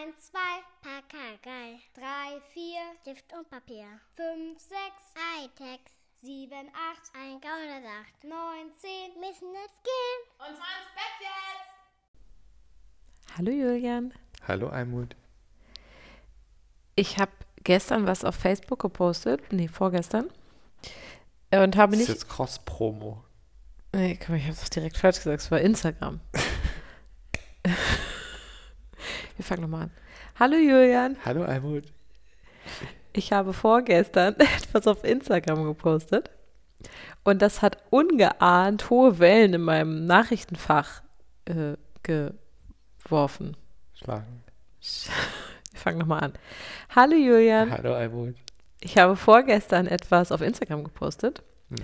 1, 2, Pakagei. 3, 4, Stift und Papier. 5, 6, Hightech. 7, 8, ein Gaunersacht. 9, 10, müssen jetzt gehen. Und zwar ins Bett jetzt! Hallo Julian. Hallo Almut. Ich habe gestern was auf Facebook gepostet, nee, vorgestern. Und habe Das ist nicht. jetzt Cross-Promo. Nee, komm, ich habe es direkt falsch gesagt. Es war Instagram. Wir fangen nochmal an. Hallo Julian. Hallo Almut. Ich habe vorgestern etwas auf Instagram gepostet. Und das hat ungeahnt hohe Wellen in meinem Nachrichtenfach äh, geworfen. Schlagen. Wir fangen nochmal an. Hallo Julian. Hallo Almut. Ich habe vorgestern etwas auf Instagram gepostet Hm.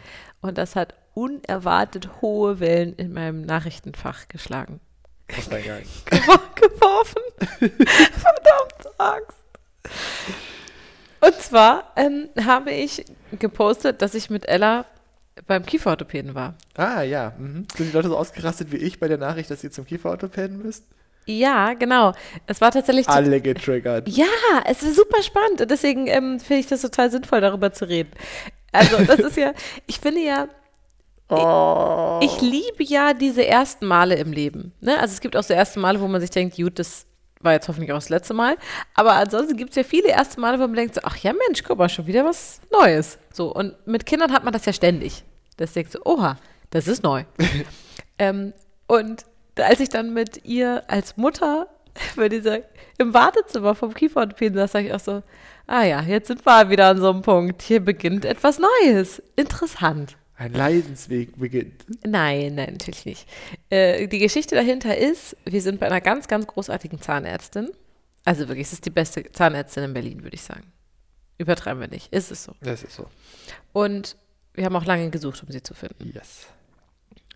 und das hat unerwartet hohe Wellen in meinem Nachrichtenfach geschlagen. Posteingang. Gewor- geworfen. Verdammt Angst. Und zwar ähm, habe ich gepostet, dass ich mit Ella beim Kieferorthopäden war. ah ja. Mhm. Sind die Leute so ausgerastet wie ich bei der Nachricht, dass ihr zum Kieferorthopäden müsst? Ja, genau. Es war tatsächlich. Alle getriggert. Ja, es ist super spannend und deswegen ähm, finde ich das total sinnvoll, darüber zu reden. Also, das ist ja, ich finde ja, Oh. Ich liebe ja diese ersten Male im Leben. Ne? Also es gibt auch so erste Male, wo man sich denkt, gut, das war jetzt hoffentlich auch das letzte Mal. Aber ansonsten gibt es ja viele erste Male, wo man denkt, so, ach ja Mensch, guck mal, schon wieder was Neues. So, und mit Kindern hat man das ja ständig. Das denkt so, oha, das ist neu. ähm, und als ich dann mit ihr als Mutter bei dieser, im Wartezimmer vom Kieferorthopäden saß, sag ich auch so, ah ja, jetzt sind wir wieder an so einem Punkt. Hier beginnt etwas Neues. Interessant. Ein Leidensweg beginnt. Nein, nein, natürlich nicht. Äh, die Geschichte dahinter ist, wir sind bei einer ganz, ganz großartigen Zahnärztin. Also wirklich, es ist die beste Zahnärztin in Berlin, würde ich sagen. Übertreiben wir nicht. Ist es so. Das ist so. Und wir haben auch lange gesucht, um sie zu finden. Yes.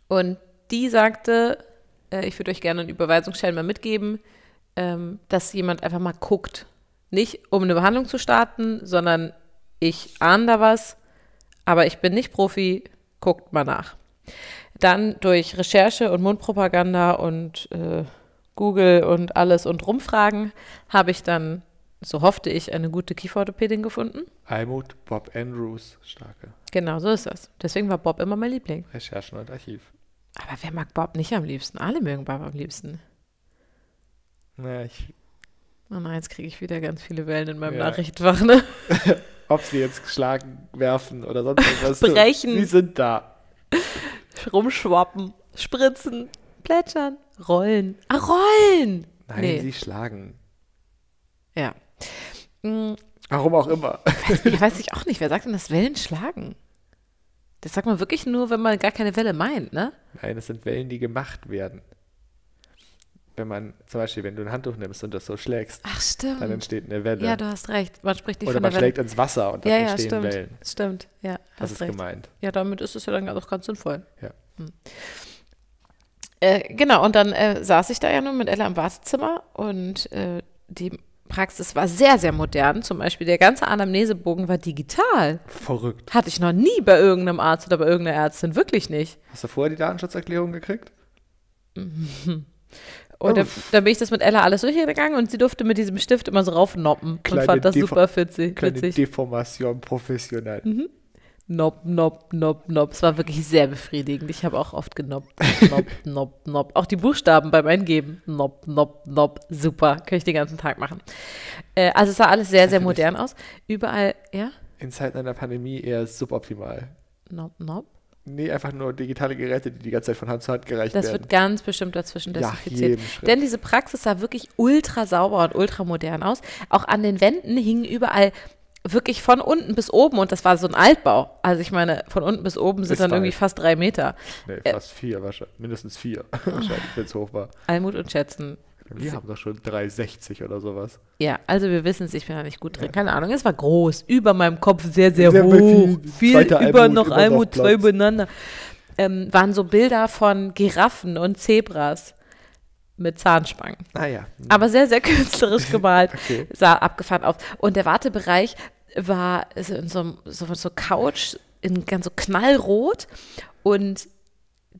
Und die sagte, äh, ich würde euch gerne einen Überweisungsschein mal mitgeben, ähm, dass jemand einfach mal guckt. Nicht, um eine Behandlung zu starten, sondern ich ahne da was, aber ich bin nicht Profi, guckt mal nach. Dann durch Recherche und Mundpropaganda und äh, Google und alles und Rumfragen habe ich dann, so hoffte ich, eine gute Kieferorthopädin gefunden. Almut, Bob Andrews, starke Genau, so ist das. Deswegen war Bob immer mein Liebling. Recherchen und Archiv. Aber wer mag Bob nicht am liebsten? Alle mögen Bob am liebsten. Na, ich, Oh nein, jetzt kriege ich wieder ganz viele Wellen in meinem Ja. Nachrichtenfach, ne? ob sie jetzt schlagen, werfen oder sonst irgendwas. Brechen. Sie sind da. Rumschwappen, spritzen, plätschern, rollen. Ah, rollen! Nein, Nee. sie schlagen. Ja. Hm, Warum auch immer. Ich weiß ich auch nicht, wer sagt denn, dass Wellen schlagen? Das sagt man wirklich nur, wenn man gar keine Welle meint, ne? Nein, es sind Wellen, die gemacht werden. Wenn man, zum Beispiel, wenn du ein Handtuch nimmst und das so schlägst, Ach, dann entsteht eine Welle. Ja, du hast recht. Man spricht nicht Oder von man schlägt ins Wasser und dann ja, ja, entstehen stimmt. Wellen. Stimmt, ja, Das hast ist recht. gemeint. Ja, damit ist es ja dann auch ganz sinnvoll. Ja. Hm. Äh, genau, und dann äh, saß ich da ja nun mit Ella im Wartezimmer und äh, die Praxis war sehr, sehr modern. Zum Beispiel der ganze Anamnesebogen war digital. Verrückt. Hatte ich noch nie bei irgendeinem Arzt oder bei irgendeiner Ärztin, wirklich nicht. Hast du vorher die Datenschutzerklärung gekriegt? Und da, Uff. da bin ich das mit Ella alles durchgegangen und sie durfte mit diesem Stift immer so raufnoppen und Kleine fand das Defa- super witzig. Kleine. Deformation professionell. Mhm. Nopp, nopp, nopp, nopp. Es war wirklich sehr befriedigend. Ich habe auch oft genoppt. Nopp, nopp, nopp. Auch die Buchstaben beim Eingeben. Nopp, nopp, nopp. Super. Kann ich den ganzen Tag machen. Äh, also es sah alles sehr, sehr modern aus. Überall, ja? In Zeiten einer Pandemie eher suboptimal. Nopp, nopp. Nee, einfach nur digitale Geräte, die die ganze Zeit von Hand zu Hand gereicht Das werden. wird ganz bestimmt dazwischen Ja, desinfiziert. Schritt. Denn diese Praxis sah wirklich ultra sauber und ultra modern aus. Auch an den Wänden hingen überall wirklich von unten bis oben und das war so ein Altbau. Also ich meine, von unten bis oben sind Ist dann irgendwie fast drei Meter. nee, äh, fast vier wahrscheinlich. Mindestens vier. wahrscheinlich, wenn es hoch war. Almut und Schätzen. Wir haben doch schon 3,60 oder sowas. Ja, also wir wissen es, ich bin da nicht gut drin. Keine Ahnung, es war groß, über meinem Kopf sehr, sehr, Sehr hoch. viel- über Almut, noch Almut, zwei übereinander. Ähm, waren so Bilder von Giraffen und Zebras mit Zahnspangen. Ah ja. Aber sehr, sehr künstlerisch gemalt. Okay. Sah abgefahren aus. Und der Wartebereich war so in so, einem- so, so Couch in ganz so knallrot und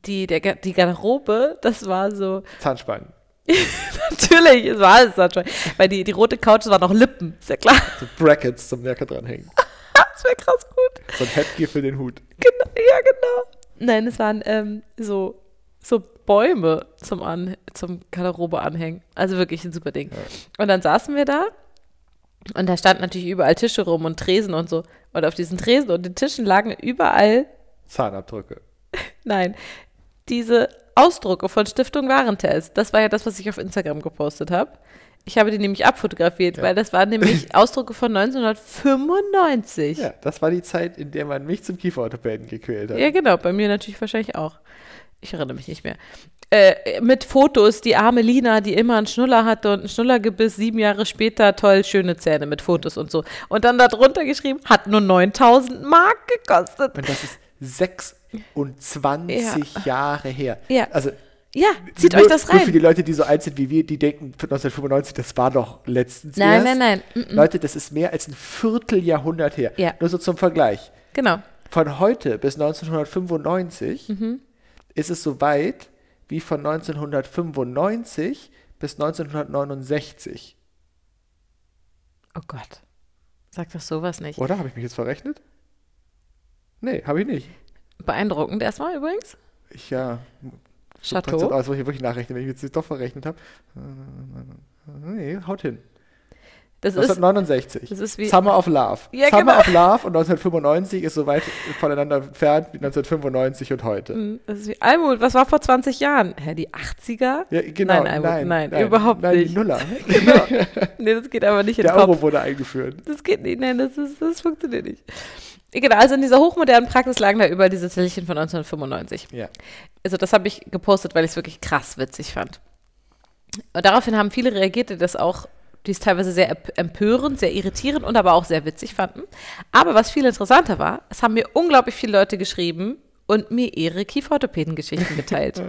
die, der, die Garderobe, das war so, Zahnspangen. Natürlich, es war alles Sunshine. Weil die, die rote Couch war noch Lippen, ist ja klar. So Brackets zum Merker dranhängen. Das wäre krass gut. So ein Headgear für den Hut. Genau, ja, genau. Nein, es waren ähm, so, so Bäume zum, An zum Garderobe anhängen. Also wirklich ein super Ding. Und dann saßen wir da und da standen natürlich überall Tische rum und Tresen und so. Und auf diesen Tresen und den Tischen lagen überall, Zahnabdrücke. nein, diese Ausdrucke von Stiftung Warentest. Das war ja das, was ich auf Instagram gepostet habe. Ich habe die nämlich abfotografiert, Ja. weil das waren nämlich Ausdrucke von 1995. Ja, das war die Zeit, in der man mich zum Kieferorthopäden gequält hat. Ja, genau, bei mir natürlich wahrscheinlich auch. Ich erinnere mich nicht mehr. Äh, mit Fotos, die arme Lina, die immer einen Schnuller hatte und einen Schnullergebiss, sieben Jahre später, toll, schöne Zähne mit Fotos und so. Und dann darunter geschrieben, hat nur 9000 Mark gekostet. Und das ist 26 Jahre her. Ja. Also, Ja, zieht nur, euch das Nur für rein. die Leute, die so alt sind wie wir, die denken, 1995, das war doch letztens Nein, erst. nein, nein. Mm, mm. Leute, das ist mehr als ein Vierteljahrhundert her. Ja. Nur so zum Vergleich. Genau. Von heute bis 1995 Mhm. ist es so weit wie von 1995 bis 1969. Oh Gott. Sag doch sowas nicht. Oder? Habe ich mich jetzt verrechnet? Nee, habe ich nicht. Beeindruckend erstmal übrigens. Ich ja. Chateau. Das muss ich wirklich nachrechnen, wenn ich jetzt doch verrechnet habe. Nee, haut hin. Das ist, 1969. das ist wie- Summer of Love. Ja, Summer genau. of Love und 1995 ist so weit voneinander entfernt wie 1995 und heute. das ist wie Almut, was war vor 20 Jahren? Hä, die 80er? Ja, genau. Nein, Almut, nein, nein, überhaupt nein, nicht. Die Nuller. Genau. nee, das geht aber nicht in Der Kopf. Euro wurde eingeführt. Das geht nicht, nein, das, ist, das funktioniert nicht. Genau, also in dieser hochmodernen Praxis lagen da überall diese Zellchen von 1995. Ja. Also das habe ich gepostet, weil ich es wirklich krass witzig fand. Und daraufhin haben viele reagiert, die das auch, die es teilweise sehr emp- empörend, sehr irritierend und aber auch sehr witzig fanden. Aber was viel interessanter war, es haben mir unglaublich viele Leute geschrieben und mir ihre Kieferorthopäden-Geschichten geteilt.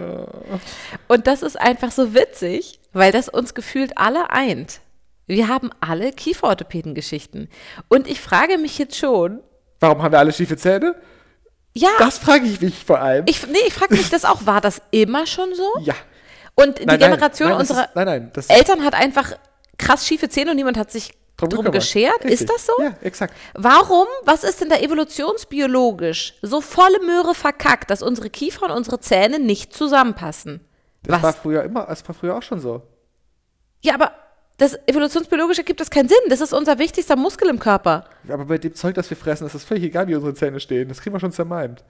und das ist einfach so witzig, weil das uns gefühlt alle eint. Wir haben alle Kieferorthopäden-Geschichten. Und ich frage mich jetzt schon, Warum haben wir alle schiefe Zähne? ja, Das frage ich mich vor allem. ich, nee, ich frage mich das auch, war das immer schon so? ja. Und die Nein, Generation nein, nein, unserer Ist, nein, nein. Das Eltern hat einfach krass schiefe Zähne und niemand hat sich drum, gekümmert. geschert. Richtig. Ist das so? Ja, exakt. Warum, was ist denn da evolutionsbiologisch so volle Möhre verkackt, dass unsere Kiefer und unsere Zähne nicht zusammenpassen? Das was? war früher immer, das war früher auch schon so. ja, aber das evolutionsbiologisch ergibt das keinen Sinn. Das ist unser wichtigster Muskel im Körper. Aber bei dem Zeug, das wir fressen, ist das völlig egal, wie unsere Zähne stehen. Das kriegen wir schon zermalmt.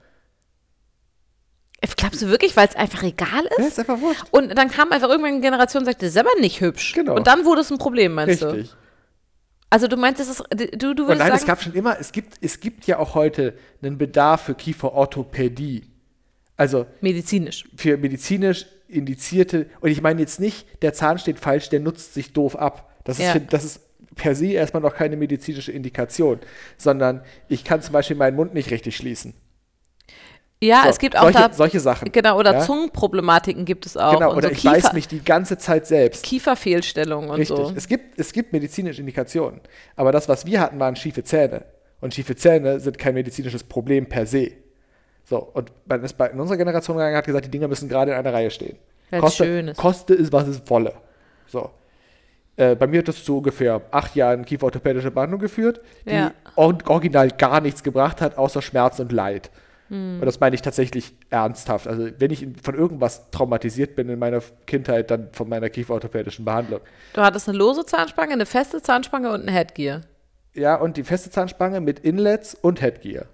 Glaubst du wirklich, weil es einfach egal Ja, ist? ist einfach wurscht. Und dann kam einfach irgendwann eine Generation und sagte, das ist aber nicht hübsch. Genau. Und dann wurde es ein Problem, meinst du? Richtig. Also du meinst, es ist, du, du Und würdest nein, es sagen, gab schon immer, es gibt, es gibt ja auch heute einen Bedarf für Kieferorthopädie. Also medizinisch. für medizinisch indizierte, und ich meine jetzt nicht, der Zahn steht falsch, der nutzt sich doof ab. Das ist, Ja. das ist per se erstmal noch keine medizinische Indikation, sondern ich kann zum Beispiel meinen Mund nicht richtig schließen. Ja, So, es gibt auch solche, da, solche Sachen. genau, oder ja? Zungenproblematiken gibt es auch. Genau, oder so ich Kiefer, beiß mich die ganze Zeit selbst. Kieferfehlstellungen und Richtig. so. Es, gibt, es gibt medizinische Indikationen. Aber das, was wir hatten, waren schiefe Zähne. Und schiefe Zähne sind kein medizinisches Problem per se. So, und man ist bei, in unserer Generation gegangen hat gesagt, die Dinger müssen gerade in einer Reihe stehen. Weil's Koste, schön ist. koste es, was es wolle. So. Äh, bei mir hat das zu ungefähr acht Jahren kieferorthopädische Behandlung geführt, die Ja. or original gar nichts gebracht hat, außer Schmerz und Leid. Hm. Und das meine ich tatsächlich ernsthaft. Also, wenn ich von irgendwas traumatisiert bin in meiner Kindheit, dann von meiner kieferorthopädischen Behandlung. Du hattest eine lose Zahnspange, eine feste Zahnspange und ein Headgear. Ja, und die feste Zahnspange mit Inlets und Headgear.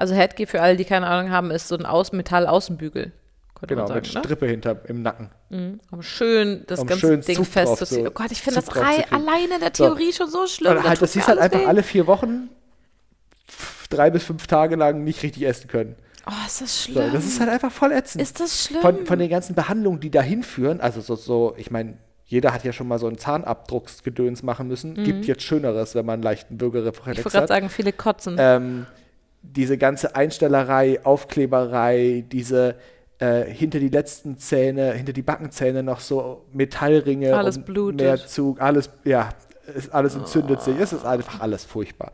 Also Headgear für alle, die keine Ahnung haben, ist so ein Aus Metall-Außenbügel. Genau, man mit sagen, ne? Strippe hinter im Nacken. Um schön das Um ganze schön Ding festzuziehen. zu- oh Gott, ich finde das alleine in der So. Theorie schon so schlimm. Und da halt, das hieß halt einfach weh. alle vier Wochen drei bis fünf Tage lang nicht richtig essen können. Oh, ist das So, schlimm. das ist halt einfach voll ätzend. ist das schlimm? von, von den ganzen Behandlungen, die dahin führen, also so, so ich meine, jeder hat ja schon mal so einen Zahnabdrucksgedöns machen müssen. Gibt jetzt Schöneres, wenn man einen leichten Mhm. ich Bürgerreflex wollte gerade hat. sagen, viele kotzen. ähm, diese ganze Einstellerei, Aufkleberei, diese äh, hinter die letzten Zähne, hinter die Backenzähne noch so Metallringe, Alles um blutet. mehr Zug, alles, ja, ist, alles entzündet sich. Es ist einfach alles furchtbar.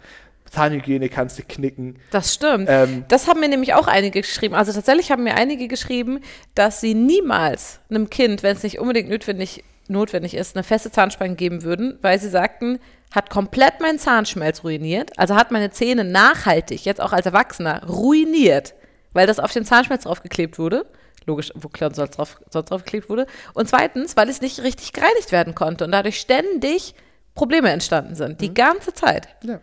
Zahnhygiene kannst du knicken. Das stimmt. Ähm, das haben mir nämlich auch einige geschrieben. Also tatsächlich haben mir einige geschrieben, dass sie niemals einem Kind, wenn es nicht unbedingt notwendig notwendig ist, eine feste Zahnspange geben würden, weil sie sagten, hat komplett meinen Zahnschmelz ruiniert, also hat meine Zähne nachhaltig, jetzt auch als Erwachsener, ruiniert, weil das auf den Zahnschmelz draufgeklebt wurde. Logisch, wo klar sonst drauf, sonst draufgeklebt wurde. Und zweitens, weil es nicht richtig gereinigt werden konnte und dadurch ständig Probleme entstanden sind, die ganze Zeit. Ja.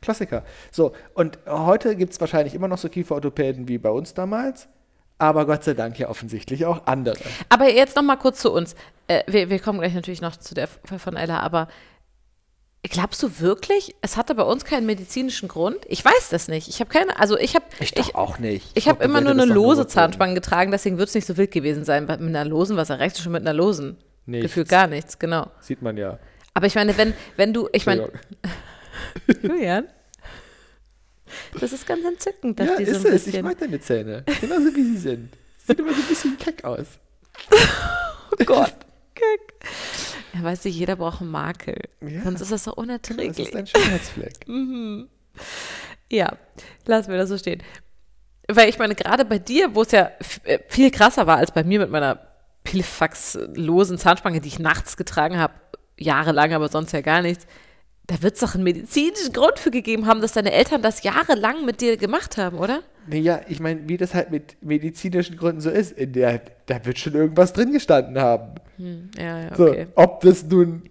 Klassiker. So, und heute gibt es wahrscheinlich immer noch so Kieferorthopäden wie bei uns damals, aber Gott sei Dank ja offensichtlich auch andere. Aber jetzt noch mal kurz zu uns. Äh, wir, wir kommen gleich natürlich noch zu der Fall von Ella, aber glaubst du wirklich, es hatte bei uns keinen medizinischen Grund? Ich weiß das nicht. Ich habe keine, also ich habe Ich doch auch nicht. Ich habe glaub, immer nur eine lose. Zahnspange getragen, deswegen wird es nicht so wild gewesen sein. Mit einer losen, was erreichst du schon mit einer losen? Nichts. Gefühlt gar nichts, genau. Sieht man ja. Aber ich meine, wenn, wenn du, ich meine. Julian, das ist ganz entzückend, dass Ja, die so ist ein es. Ich mag deine Zähne. Genauso wie sie sind. Sieht immer so ein bisschen keck aus. oh Gott. Ja, weißt du, jeder braucht einen Makel. Ja. Sonst ist das so Das unerträglich. ist ein Schönheitsfleck. Ja, lassen wir das so stehen. Weil ich meine, gerade bei dir, wo es ja äh, viel krasser war als bei mir mit meiner Pilfax-losen Zahnspange, die ich nachts getragen habe, jahrelang, aber sonst ja gar nichts, da wird es doch einen medizinischen Grund für gegeben haben, dass deine Eltern das jahrelang mit dir gemacht haben, oder? Naja, ich meine, wie das halt mit medizinischen Gründen so ist, in der, da wird schon irgendwas drin gestanden haben. Ja, ja, So, okay. ob das nun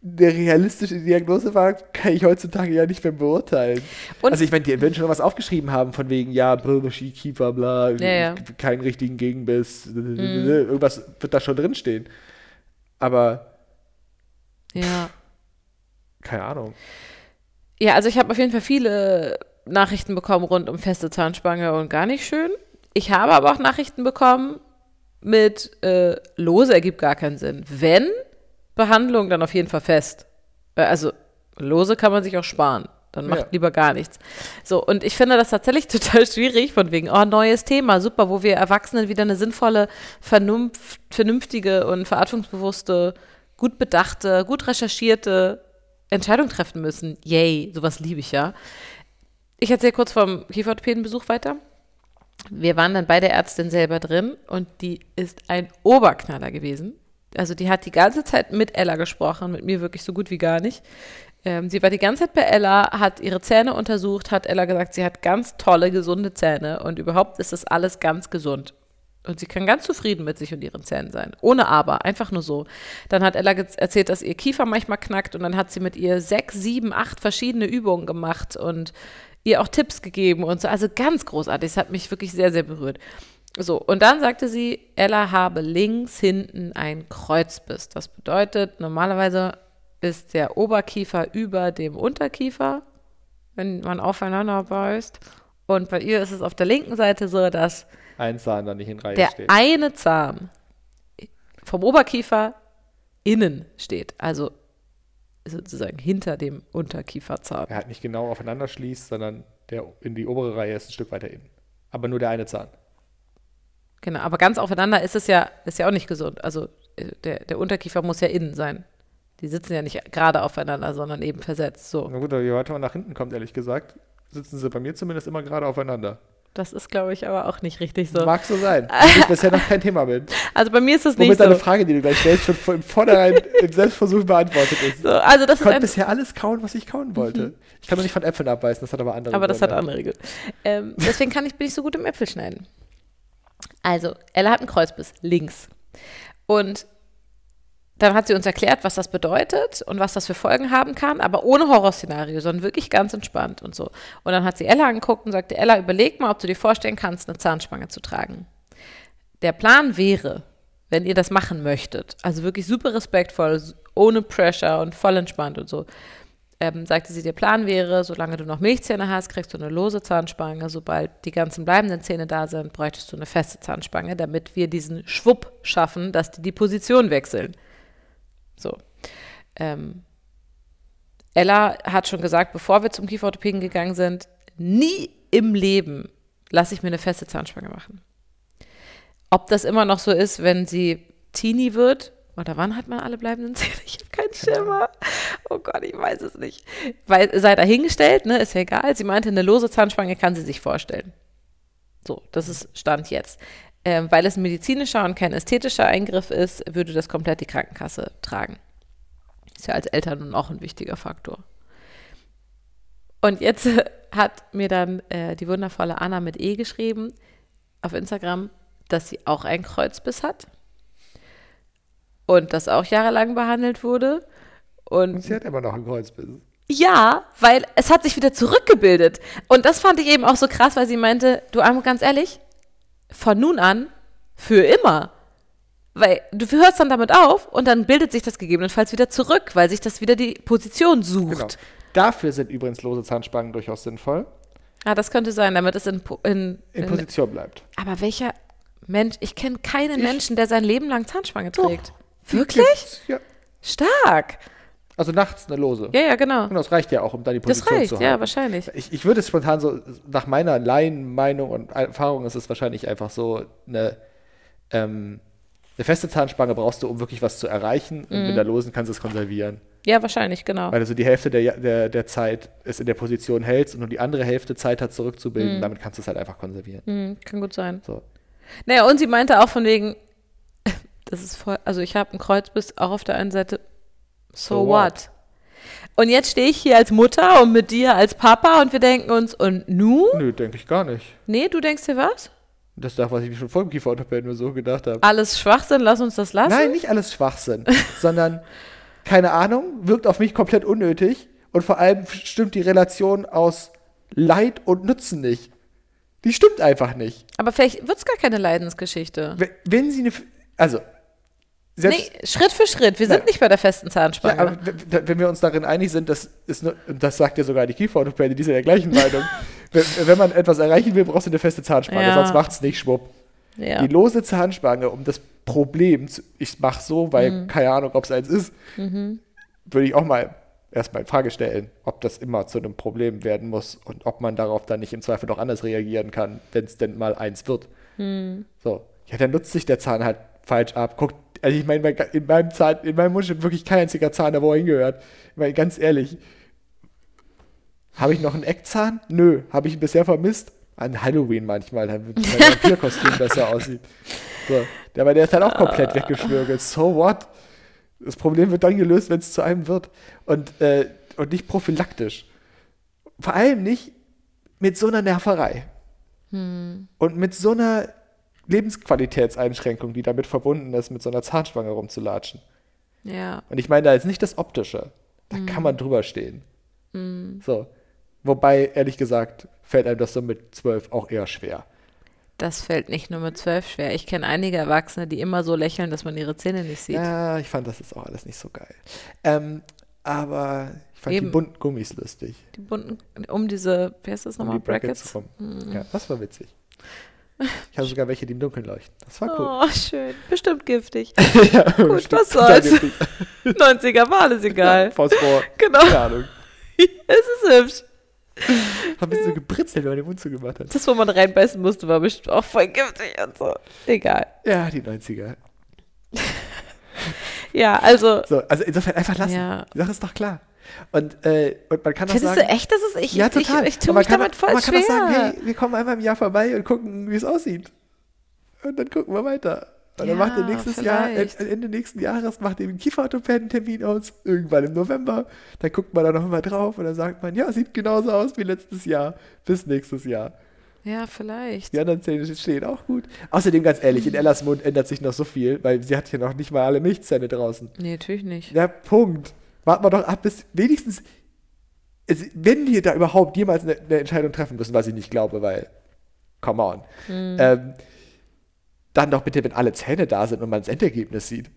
eine realistische Diagnose war, kann ich heutzutage ja nicht mehr beurteilen. Und- also ich meine, die werden schon was aufgeschrieben haben, von wegen, ja, Kiefer, bla, Ja, ja. keinen richtigen Gegenbiss, irgendwas wird da schon drinstehen. Aber, Ja. Keine Ahnung. Ja, also ich habe auf jeden Fall viele Nachrichten bekommen rund um feste Zahnspange und gar nicht schön. Ich habe aber auch Nachrichten bekommen mit äh, lose ergibt gar keinen Sinn. Wenn Behandlung, dann auf jeden Fall fest. Äh, Also lose kann man sich auch sparen. Dann macht Ja. lieber gar nichts. So, und ich finde das tatsächlich total schwierig, von wegen, oh, neues Thema, super, wo wir Erwachsenen wieder eine sinnvolle, vernunft, vernünftige und verantwortungsbewusste, gut bedachte, gut recherchierte Entscheidung treffen müssen. Yay, sowas liebe ich ja. Ich erzähle kurz vom Kieferorthopädenbesuch weiter. Wir waren dann bei der Ärztin selber drin und die ist ein Oberknaller gewesen. Also die hat die ganze Zeit mit Ella gesprochen, mit mir wirklich so gut wie gar nicht. Ähm, sie war die ganze Zeit bei Ella, hat ihre Zähne untersucht, hat Ella gesagt, sie hat ganz tolle, gesunde Zähne und überhaupt ist das alles ganz gesund. Und sie kann ganz zufrieden mit sich und ihren Zähnen sein. Ohne Aber, einfach nur so. Dann hat Ella erzählt, dass ihr Kiefer manchmal knackt und dann hat sie mit ihr sechs, sieben, acht verschiedene Übungen gemacht und ihr auch Tipps gegeben und so. Also ganz großartig. Es hat mich wirklich sehr, sehr berührt. So, und dann sagte sie, Ella habe links hinten ein Kreuzbiss. Das bedeutet, normalerweise ist der Oberkiefer über dem Unterkiefer, wenn man aufeinander beißt. Und bei ihr ist es auf der linken Seite so, dass Ein Zahn da nicht in Reihe der steht. eine Zahn vom Oberkiefer innen steht. Also sozusagen hinter dem Unterkieferzahn. Er halt nicht genau aufeinander schließt, sondern der in die obere Reihe ist ein Stück weiter innen. Aber nur der eine Zahn. Genau, aber ganz aufeinander ist es ja, ist ja auch nicht gesund. Also äh, der, der Unterkiefer muss ja innen sein. Die sitzen ja nicht gerade aufeinander, sondern eben versetzt. So, Na gut, aber je weiter man nach hinten kommt, ehrlich gesagt, sitzen sie bei mir zumindest immer gerade aufeinander. Das ist, glaube ich, aber auch nicht richtig so. Mag so sein. Das ist bisher noch kein Thema bin. Also bei mir ist es Womit nicht deine so. Frage, die du gleich stellst, schon von vornherein im Selbstversuch beantwortet ist. so. Also das Ich konnte bisher alles kauen, was ich kauen wollte. Ich kann noch nicht von Äpfeln abbeißen, das hat aber andere aber das hat Gründe. andere Gründe. Ähm, deswegen kann ich, bin ich so gut im Äpfel schneiden. Also, Ella hat einen Kreuzbiss, links. Und dann hat sie uns erklärt, was das bedeutet und was das für Folgen haben kann, aber ohne Horrorszenario, sondern wirklich ganz entspannt und so. Und dann hat sie Ella angeguckt und sagte, Ella, überleg mal, ob du dir vorstellen kannst, eine Zahnspange zu tragen. Der Plan wäre, wenn ihr das machen möchtet, also wirklich super respektvoll, ohne Pressure und voll entspannt und so, ähm, sagte sie, der Plan wäre, solange du noch Milchzähne hast, kriegst du eine lose Zahnspange. Sobald die ganzen bleibenden Zähne da sind, bräuchtest du eine feste Zahnspange, damit wir diesen Schwupp schaffen, dass die die Position wechseln. So. Ähm, Ella hat schon gesagt, bevor wir zum Kieferorthopäden gegangen sind, nie im Leben lasse ich mir eine feste Zahnspange machen. Ob das immer noch so ist, wenn sie Teenie wird, oder wann hat man alle bleibenden Zähne? Ich habe keinen Schimmer. Oh Gott, ich weiß es nicht. Weil sei dahingestellt, ne, ist ja egal. Sie meinte, eine lose Zahnspange kann sie sich vorstellen. So, das ist Stand jetzt. Ähm, weil es ein medizinischer und kein ästhetischer Eingriff ist, würde das komplett die Krankenkasse tragen. Ist ja als Eltern nun auch ein wichtiger Faktor. Und jetzt hat mir dann äh, die wundervolle Anna mit E geschrieben auf Instagram, dass sie auch einen Kreuzbiss hat und das auch jahrelang behandelt wurde. Und Sie hat immer noch einen Kreuzbiss. ja, weil es hat sich wieder zurückgebildet. Und das fand ich eben auch so krass, weil sie meinte, du Arme, ganz ehrlich, von nun an für immer. Weil du hörst dann damit auf und dann bildet sich das gegebenenfalls wieder zurück, weil sich das wieder die Position sucht. Genau. Dafür sind übrigens lose Zahnspangen durchaus sinnvoll. Ah, das könnte sein, damit es in, in, In in Position bleibt. Aber welcher Mensch, ich kenne keinen Ich- Menschen, der sein Leben lang Zahnspange Doch. trägt. Wirklich? Gibt's, Ja. Stark. Also nachts eine lose. Ja, ja, genau. Genau, das reicht ja auch, um dann die Position reicht, zu haben. ja, wahrscheinlich. Ich, ich würde es spontan so, nach meiner Laienmeinung und Erfahrung ist es wahrscheinlich einfach so, eine, ähm, eine feste Zahnspange brauchst du, um wirklich was zu erreichen. Und Mhm. mit der losen kannst du es konservieren. Ja, wahrscheinlich, genau. Weil du so die Hälfte der, der, der Zeit es in der Position hältst und nur die andere Hälfte Zeit hat zurückzubilden. Damit kannst du es halt einfach konservieren. Hm, kann gut sein. So. Naja, und sie meinte auch von wegen, das ist voll, also ich habe einen Kreuzbiss auch auf der einen Seite, so, So what? Und jetzt stehe ich hier als Mutter und mit dir als Papa und wir denken uns, und nu? Nö, denke ich gar nicht. Nee, du denkst dir was? Das ist das, was ich mir schon vor dem Kieferorthopäden nur so gedacht habe. Alles Schwachsinn, lass uns das lassen? Nein, nicht alles Schwachsinn, sondern, keine Ahnung, wirkt auf mich komplett unnötig und vor allem stimmt die Relation aus Leid und Nutzen nicht. Die stimmt einfach nicht. Aber vielleicht wird es gar keine Leidensgeschichte. Wenn, wenn sie eine, also, selbst, Nee, Schritt für Schritt. Wir sind Ja. nicht bei der festen Zahnspange. aber w- wenn wir uns darin einig sind, das ist nur, und das sagt ja sogar die Kieferorthopäde, die sind der gleichen Meinung. wenn, wenn man etwas erreichen will, brauchst du eine feste Zahnspange, Ja. sonst macht's nicht schwupp. ja. Die lose Zahnspange, um das Problem, zu, ich mache so, weil Mhm. keine Ahnung, ob es eins ist, würde ich auch mal erstmal in Frage stellen, ob das immer zu einem Problem werden muss und ob man darauf dann nicht im Zweifel noch anders reagieren kann, wenn es denn mal eins wird. Mhm. So, ja, dann nutzt sich der Zahn halt falsch ab. Guckt, also ich meine, mein- in meinem Zahn, in meinem Mund steht wirklich kein einziger Zahn, der wo er hingehört. Ich meine, ganz ehrlich, habe ich noch einen Eckzahn? Nö. Habe ich ihn bisher vermisst? An Halloween manchmal, damit mein Vampirkostüm besser aussieht. So. Der, aber der ist halt auch komplett weggeschwürgelt. So what? Das Problem wird dann gelöst, wenn es zu einem wird. Und, äh, und nicht prophylaktisch. Vor allem nicht mit so einer Nerverei. Und mit so einer Lebensqualitätseinschränkung, die damit verbunden ist, mit so einer Zahnspange rumzulatschen. ja. Und ich meine da jetzt nicht das Optische. Da kann man drüber stehen. So. Wobei, ehrlich gesagt, fällt einem das so mit zwölf auch eher schwer. Das fällt nicht nur mit zwölf schwer. Ich kenne einige Erwachsene, die immer so lächeln, dass man ihre Zähne nicht sieht. Ja, ich fand das ist auch alles nicht so geil. Ähm, aber ich fand Eben. die bunten Gummis lustig. Die bunten, um diese, wie heißt das Um nochmal? die Brackets, rum. Ja, das war witzig. Ich habe sogar welche, die im Dunkeln leuchten. Das war cool. Oh, schön. Bestimmt giftig. ja, Gut, bestimmt was soll's. witzig. 90er war alles egal. Phosphor. Genau. Keine Ahnung. es ist hübsch. Hab bisschen so gebritzelt, wenn man den Mund zugemacht hat. Das, wo man reinbeißen musste, war bestimmt auch voll giftig und so. Egal. Ja, die 90er. Ja, also. So, also insofern einfach lassen. Ja. Die Sache ist doch klar. Und, äh, und man kann Findest sagen, du echt, dass es ich, ja, total. ich, ich tue man mich kann, damit voll man kann schwer. auch sagen, hey, wir kommen einmal im Jahr vorbei und gucken, wie es aussieht. Und dann gucken wir weiter. Und dann Ja, macht ihr nächstes Jahr, vielleicht. äh, Ende nächsten Jahres, macht ihr einen Kieferorthopäden-Termin aus, irgendwann im November. Dann guckt man da noch mal drauf und dann sagt man, ja, sieht genauso aus wie letztes Jahr. Bis nächstes Jahr. ja, vielleicht. Die anderen Zähne stehen auch gut. Außerdem, ganz ehrlich, in Ellas Mund ändert sich noch so viel, weil sie hat hier noch nicht mal alle Milchzähne draußen. Nee, natürlich nicht. Der Punkt. Warten wir doch ab, bis wenigstens, wenn wir da überhaupt jemals eine, eine Entscheidung treffen müssen, was ich nicht glaube, weil, come on, ähm, dann doch bitte, wenn alle Zähne da sind und man das Endergebnis sieht.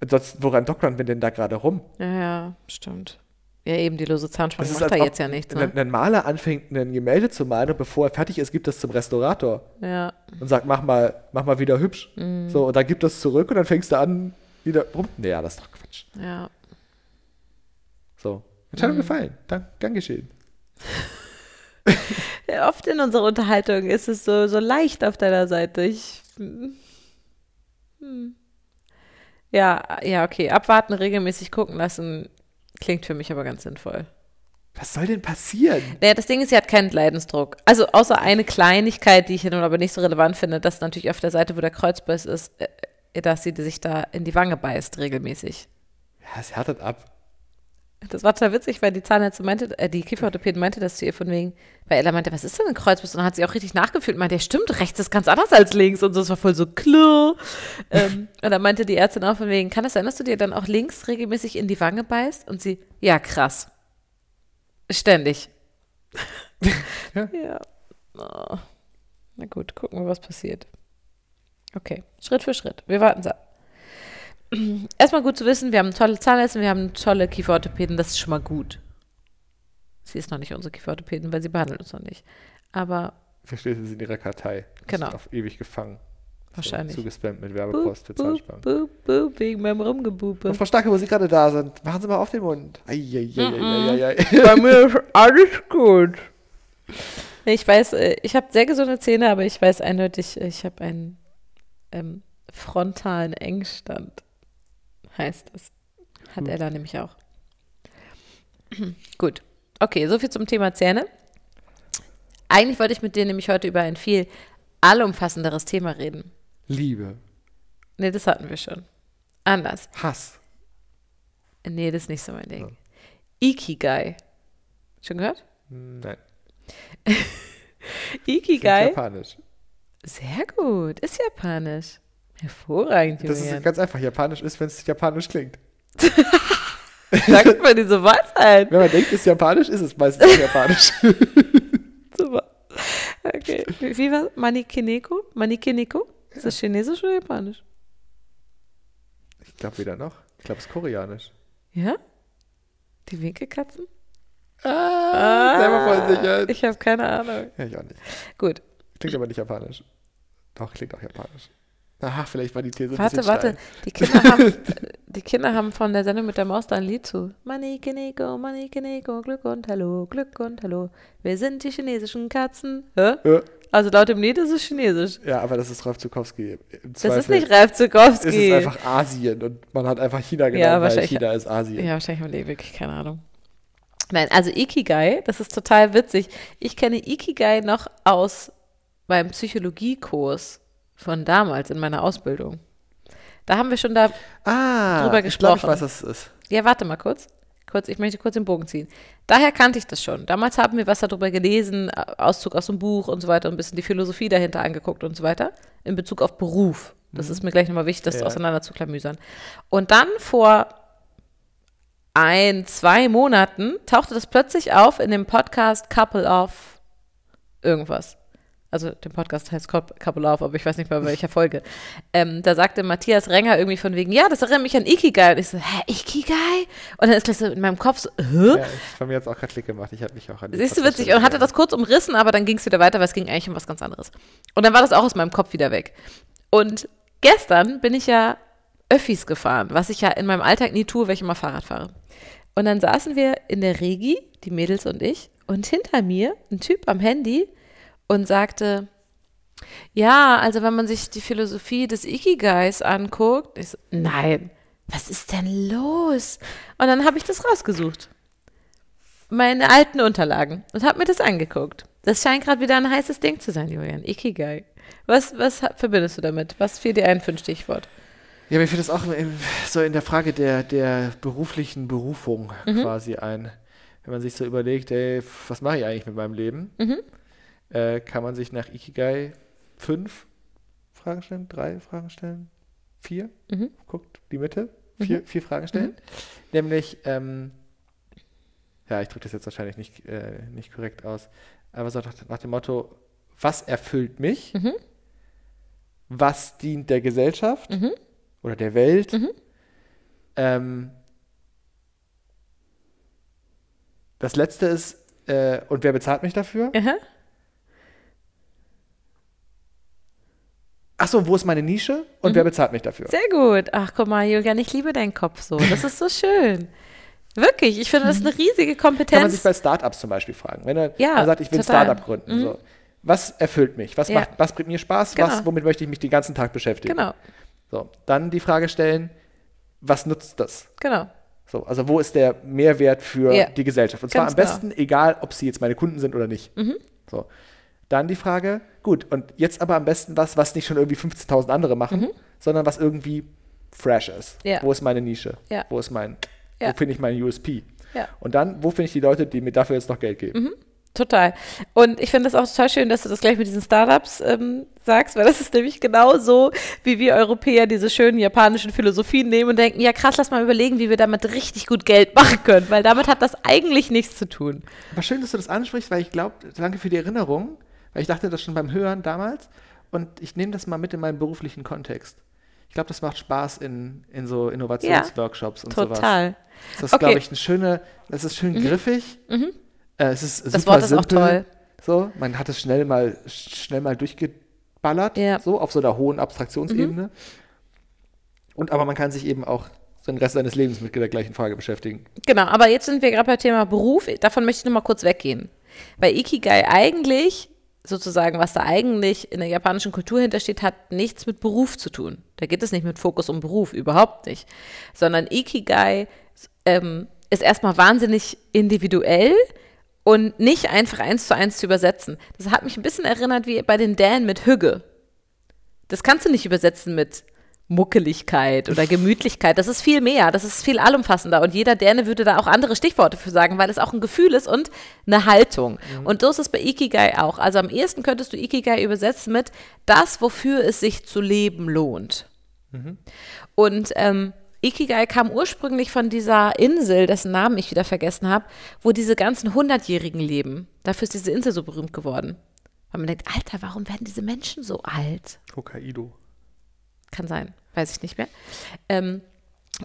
Ansonsten, woran dockern wir denn da gerade rum? Ja, ja, stimmt. Ja, eben, die lose Zahnspange Das ist, macht da jetzt ja nichts, ne? ein Maler anfängt, ein Gemälde zu malen und bevor er fertig ist, gibt es zum Restaurator Ja, und sagt, mach mal, mach mal wieder hübsch. Mhm. So, und dann gibt es zurück und dann fängst du an, wieder rum. Naja, das ist doch Quatsch. ja. So. Mhm. Entscheidung gefallen. Dank, gern geschehen. Oft in unserer Unterhaltung ist es so, so leicht auf deiner Seite. Ich. Hm. Ja, ja, okay. Abwarten, regelmäßig gucken lassen, klingt für mich aber ganz sinnvoll. Was soll denn passieren? Naja, das Ding ist, sie hat keinen Leidensdruck. Also außer eine Kleinigkeit, die ich nun aber nicht so relevant finde, dass natürlich auf der Seite, wo der Kreuzbiss ist, äh, dass sie sich da in die Wange beißt regelmäßig. Ja, es härtet ab. Das war total witzig, weil die Zahnärztin meinte, äh, die Kieferorthopädin meinte das zu ihr von wegen, weil Ella meinte, was ist denn ein Kreuzbiss? Und dann hat sie auch richtig nachgefühlt und meinte, ja stimmt, rechts ist ganz anders als links und so, es war voll so klar. ähm, und dann meinte die Ärztin auch von wegen, kann es sein, dass du dir dann auch links regelmäßig in die Wange beißt? Und sie, ja krass. Ständig. Ja. ja. Oh. Na gut, gucken wir, was passiert. Okay, Schritt für Schritt. Wir warten ab. Erstmal gut zu wissen, wir haben tolle Zahnärzte, wir haben tolle Kieferorthopäden, das ist schon mal gut. Sie ist noch nicht unsere Kieferorthopäden, weil sie behandelt uns noch nicht. Aber Verstehst du, sie in ihrer Kartei. Genau. Ist auf ewig gefangen. Wahrscheinlich. So, zugespammt mit Werbepost für boop, Zahnspangen. boop, boop, wegen meinem Rumgebupe. Und Frau Starke, wo Sie gerade da sind, machen Sie mal auf den Mund. Eieieiei. Bei mir ist alles gut. Ich weiß, äh, ich habe sehr gesunde Zähne, aber ich weiß eindeutig, ich habe einen ähm, frontalen Engstand, heißt das. Hat Ella nämlich auch. Gut. Okay, soviel zum Thema Zähne. Eigentlich wollte ich mit dir nämlich heute über ein viel allumfassenderes Thema reden. Liebe. Nee, das hatten wir schon. Anders. Hass. Nee, das ist nicht so mein Ding. Ikigai. Schon gehört? Nein. Ikigai. Japanisch. Sehr gut. Ist japanisch. Hervorragend, Das Julian. ist ganz einfach. Japanisch ist, wenn es japanisch klingt. Sagt man diese Weisheit. Wenn man denkt, es ist japanisch, ist es meistens japanisch. Super. Okay. Wie wie war Manikineko? Manikineko? Ist das chinesisch oder japanisch? Ich glaube weder noch. Ich glaube, es ist koreanisch. Ja? Die Winkelkatzen? Ah, selber voll sicher. Ich habe keine Ahnung. Ja, ich auch nicht. Gut. Klingt aber nicht japanisch. Doch, klingt auch japanisch. Aha, vielleicht war die These ein Warte, bisschen warte. steil. Die Kinder, haben, die Kinder haben von der Sendung mit der Maus da ein Lied zu. Manikineko, Manikineko, Glück und Hallo, Glück und Hallo. Wir sind die chinesischen Katzen. Hä? Ja. Also laut dem Lied ist es chinesisch. Ja, aber das ist Ralf Zukowski. Das ist nicht Ralf ist Zukowski. es einfach Asien und man hat einfach China genommen, Ja, weil wahrscheinlich. China ist Asien. Ja, wahrscheinlich haben die wirklich keine Ahnung. Nein, also Ikigai, das ist total witzig. Ich kenne Ikigai noch aus meinem Psychologiekurs von damals in meiner Ausbildung. Da haben wir schon da. Ah, Drüber ich glaube, ich gesprochen. weiß, was es ist. Ja, warte mal kurz. Kurz, ich möchte kurz den Bogen ziehen. Daher kannte ich das schon. Damals haben wir was darüber gelesen, Auszug aus dem Buch und so weiter, und ein bisschen die Philosophie dahinter angeguckt und so weiter, in Bezug auf Beruf. Das ist mir gleich nochmal wichtig, das Ja. auseinander zu klamüsern. Und dann vor ein, zwei Monaten tauchte das plötzlich auf in dem Podcast Couple of irgendwas. Also der Podcast heißt Coup- Couple of, aber ich weiß nicht bei welcher Folge. Ähm, da sagte Matthias Renger irgendwie von wegen, ja, das erinnert mich an Ikigai. Und ich so, hä, Ikigai? Und dann ist gleich so in meinem Kopf so, hä? Ja, ich, von mir hat es auch gerade Klick gemacht. Ich habe mich auch an die Siehst du, witzig. Und hatte das kurz umrissen, aber dann ging es wieder weiter, weil es ging eigentlich um was ganz anderes. Und dann war das auch aus meinem Kopf wieder weg. Und gestern bin ich ja Öffis gefahren, was ich ja in meinem Alltag nie tue, weil ich immer Fahrrad fahre. Und dann saßen wir in der Regi, die Mädels und ich, und hinter mir ein Typ am Handy und sagte, ja, also wenn man sich die Philosophie des Ikigais anguckt, ich so, nein, was ist denn los? Und dann habe ich das rausgesucht meine alten Unterlagen und habe mir das angeguckt. Das scheint gerade wieder ein heißes Ding zu sein, Julian. Ikigai. Was, was verbindest du damit? Was fiel dir ein für ein Stichwort? Ja, mir fällt das auch so in der Frage der, der beruflichen Berufung Mhm. quasi ein. Wenn man sich so überlegt, ey, was mache ich eigentlich mit meinem Leben? Mhm. Äh, kann man sich nach Ikigai fünf Fragen stellen, drei Fragen stellen, vier? Mhm. Guckt die Mitte, vier, vier Fragen stellen. Nämlich, ähm, ja, ich drücke das jetzt wahrscheinlich nicht, äh, nicht korrekt aus, aber so nach, nach dem Motto, was erfüllt mich? Mhm. Was dient der Gesellschaft Mhm. oder der Welt? Mhm. Ähm, das letzte ist, äh, und wer bezahlt mich dafür? Aha. Achso, wo ist meine Nische und wer bezahlt mich dafür? Sehr gut. Ach, guck mal, Julian, ich liebe deinen Kopf so. Das ist so schön. Wirklich, ich finde, das ist eine riesige Kann man sich Kompetenz. bei Startups zum Beispiel fragen. Wenn er, Ja, sagt, ich will ein. Startup gründen. So. Was erfüllt mich? Was, Ja. macht, was bringt mir Spaß? Genau. Was, womit möchte ich mich den ganzen Tag beschäftigen? Genau, So. Dann die Frage stellen, was nutzt das? genau. So, also wo ist der Mehrwert für Ja. die Gesellschaft? Und zwar Ganz am genau. besten, egal ob sie jetzt meine Kunden sind oder nicht. So. Dann die Frage, gut, und jetzt aber am besten was, was nicht schon irgendwie 15.000 andere machen, sondern was irgendwie fresh ist. Ja. Wo ist meine Nische? Ja. Wo ist mein, Ja. wo finde ich meinen USP? Und dann, wo finde ich die Leute, die mir dafür jetzt noch Geld geben? Total. Und ich finde es auch total schön, dass du das gleich mit diesen Startups ähm, sagst, weil das ist nämlich genau so, wie wir Europäer diese schönen japanischen Philosophien nehmen und denken, ja krass, lass mal überlegen, wie wir damit richtig gut Geld machen können, weil damit hat das eigentlich nichts zu tun. Aber schön, dass du das ansprichst, weil ich glaube, danke für die Erinnerung, weil ich dachte das schon beim Hören damals und ich nehme das mal mit in meinen beruflichen Kontext. Ich glaube, das macht Spaß in, in so Innovationsworkshops und sowas. Total. Das ist, Okay. Mhm. glaube ich, eine schöne, das ist schön griffig. Äh, es ist super Das Wort ist auch simpel. toll. So, man hat es schnell mal, schnell mal durchgeballert, Ja. Mhm. so auf so einer hohen Abstraktionsebene. Und aber man kann sich eben auch den Rest seines Lebens mit der gleichen Frage beschäftigen. Genau, aber jetzt sind wir gerade beim Thema Beruf. Davon möchte ich noch mal kurz weggehen. Bei Ikigai eigentlich, sozusagen, was da eigentlich in der japanischen Kultur hintersteht, hat nichts mit Beruf zu tun. Da geht es nicht mit Fokus um Beruf, überhaupt nicht. Sondern Ikigai ähm, ist erstmal wahnsinnig individuell und nicht einfach eins zu eins zu übersetzen. Das hat mich ein bisschen erinnert wie bei den Dänen mit Hügge. Das kannst du nicht übersetzen mit Muckeligkeit oder Gemütlichkeit. Das ist viel mehr, das ist viel allumfassender. Und jeder Däne würde da auch andere Stichworte für sagen, weil es auch ein Gefühl ist und eine Haltung. Und so ist es bei Ikigai auch. Also am ehesten könntest du Ikigai übersetzen mit das, wofür es sich zu leben lohnt. Und ähm, Ikigai kam ursprünglich von dieser Insel, dessen Namen ich wieder vergessen habe, wo diese ganzen Hundertjährigen leben. Dafür ist diese Insel so berühmt geworden. Weil man denkt, Alter, warum werden diese Menschen so alt? Hokkaido. Kann sein, weiß ich nicht mehr. Ähm,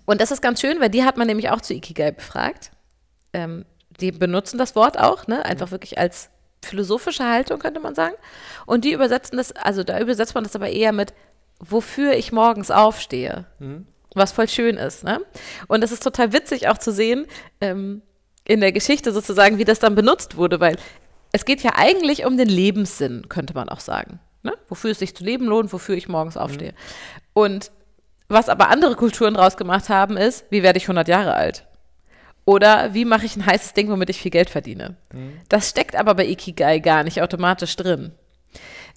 und das ist ganz schön, weil die hat man nämlich auch zu Ikigai befragt. Ähm, die benutzen das Wort auch, ne? einfach wirklich als philosophische Haltung, könnte man sagen. Und die übersetzen das, also da übersetzt man das aber eher mit, wofür ich morgens aufstehe. Was voll schön ist. Ne? Und das ist total witzig auch zu sehen, ähm, in der Geschichte sozusagen, wie das dann benutzt wurde, weil es geht ja eigentlich um den Lebenssinn, könnte man auch sagen. Ne? Wofür es sich zu leben lohnt, wofür ich morgens aufstehe. Und was aber andere Kulturen draus gemacht haben, ist, wie werde ich 100 Jahre alt? Oder wie mache ich ein heißes Ding, womit ich viel Geld verdiene? Das steckt aber bei Ikigai gar nicht automatisch drin.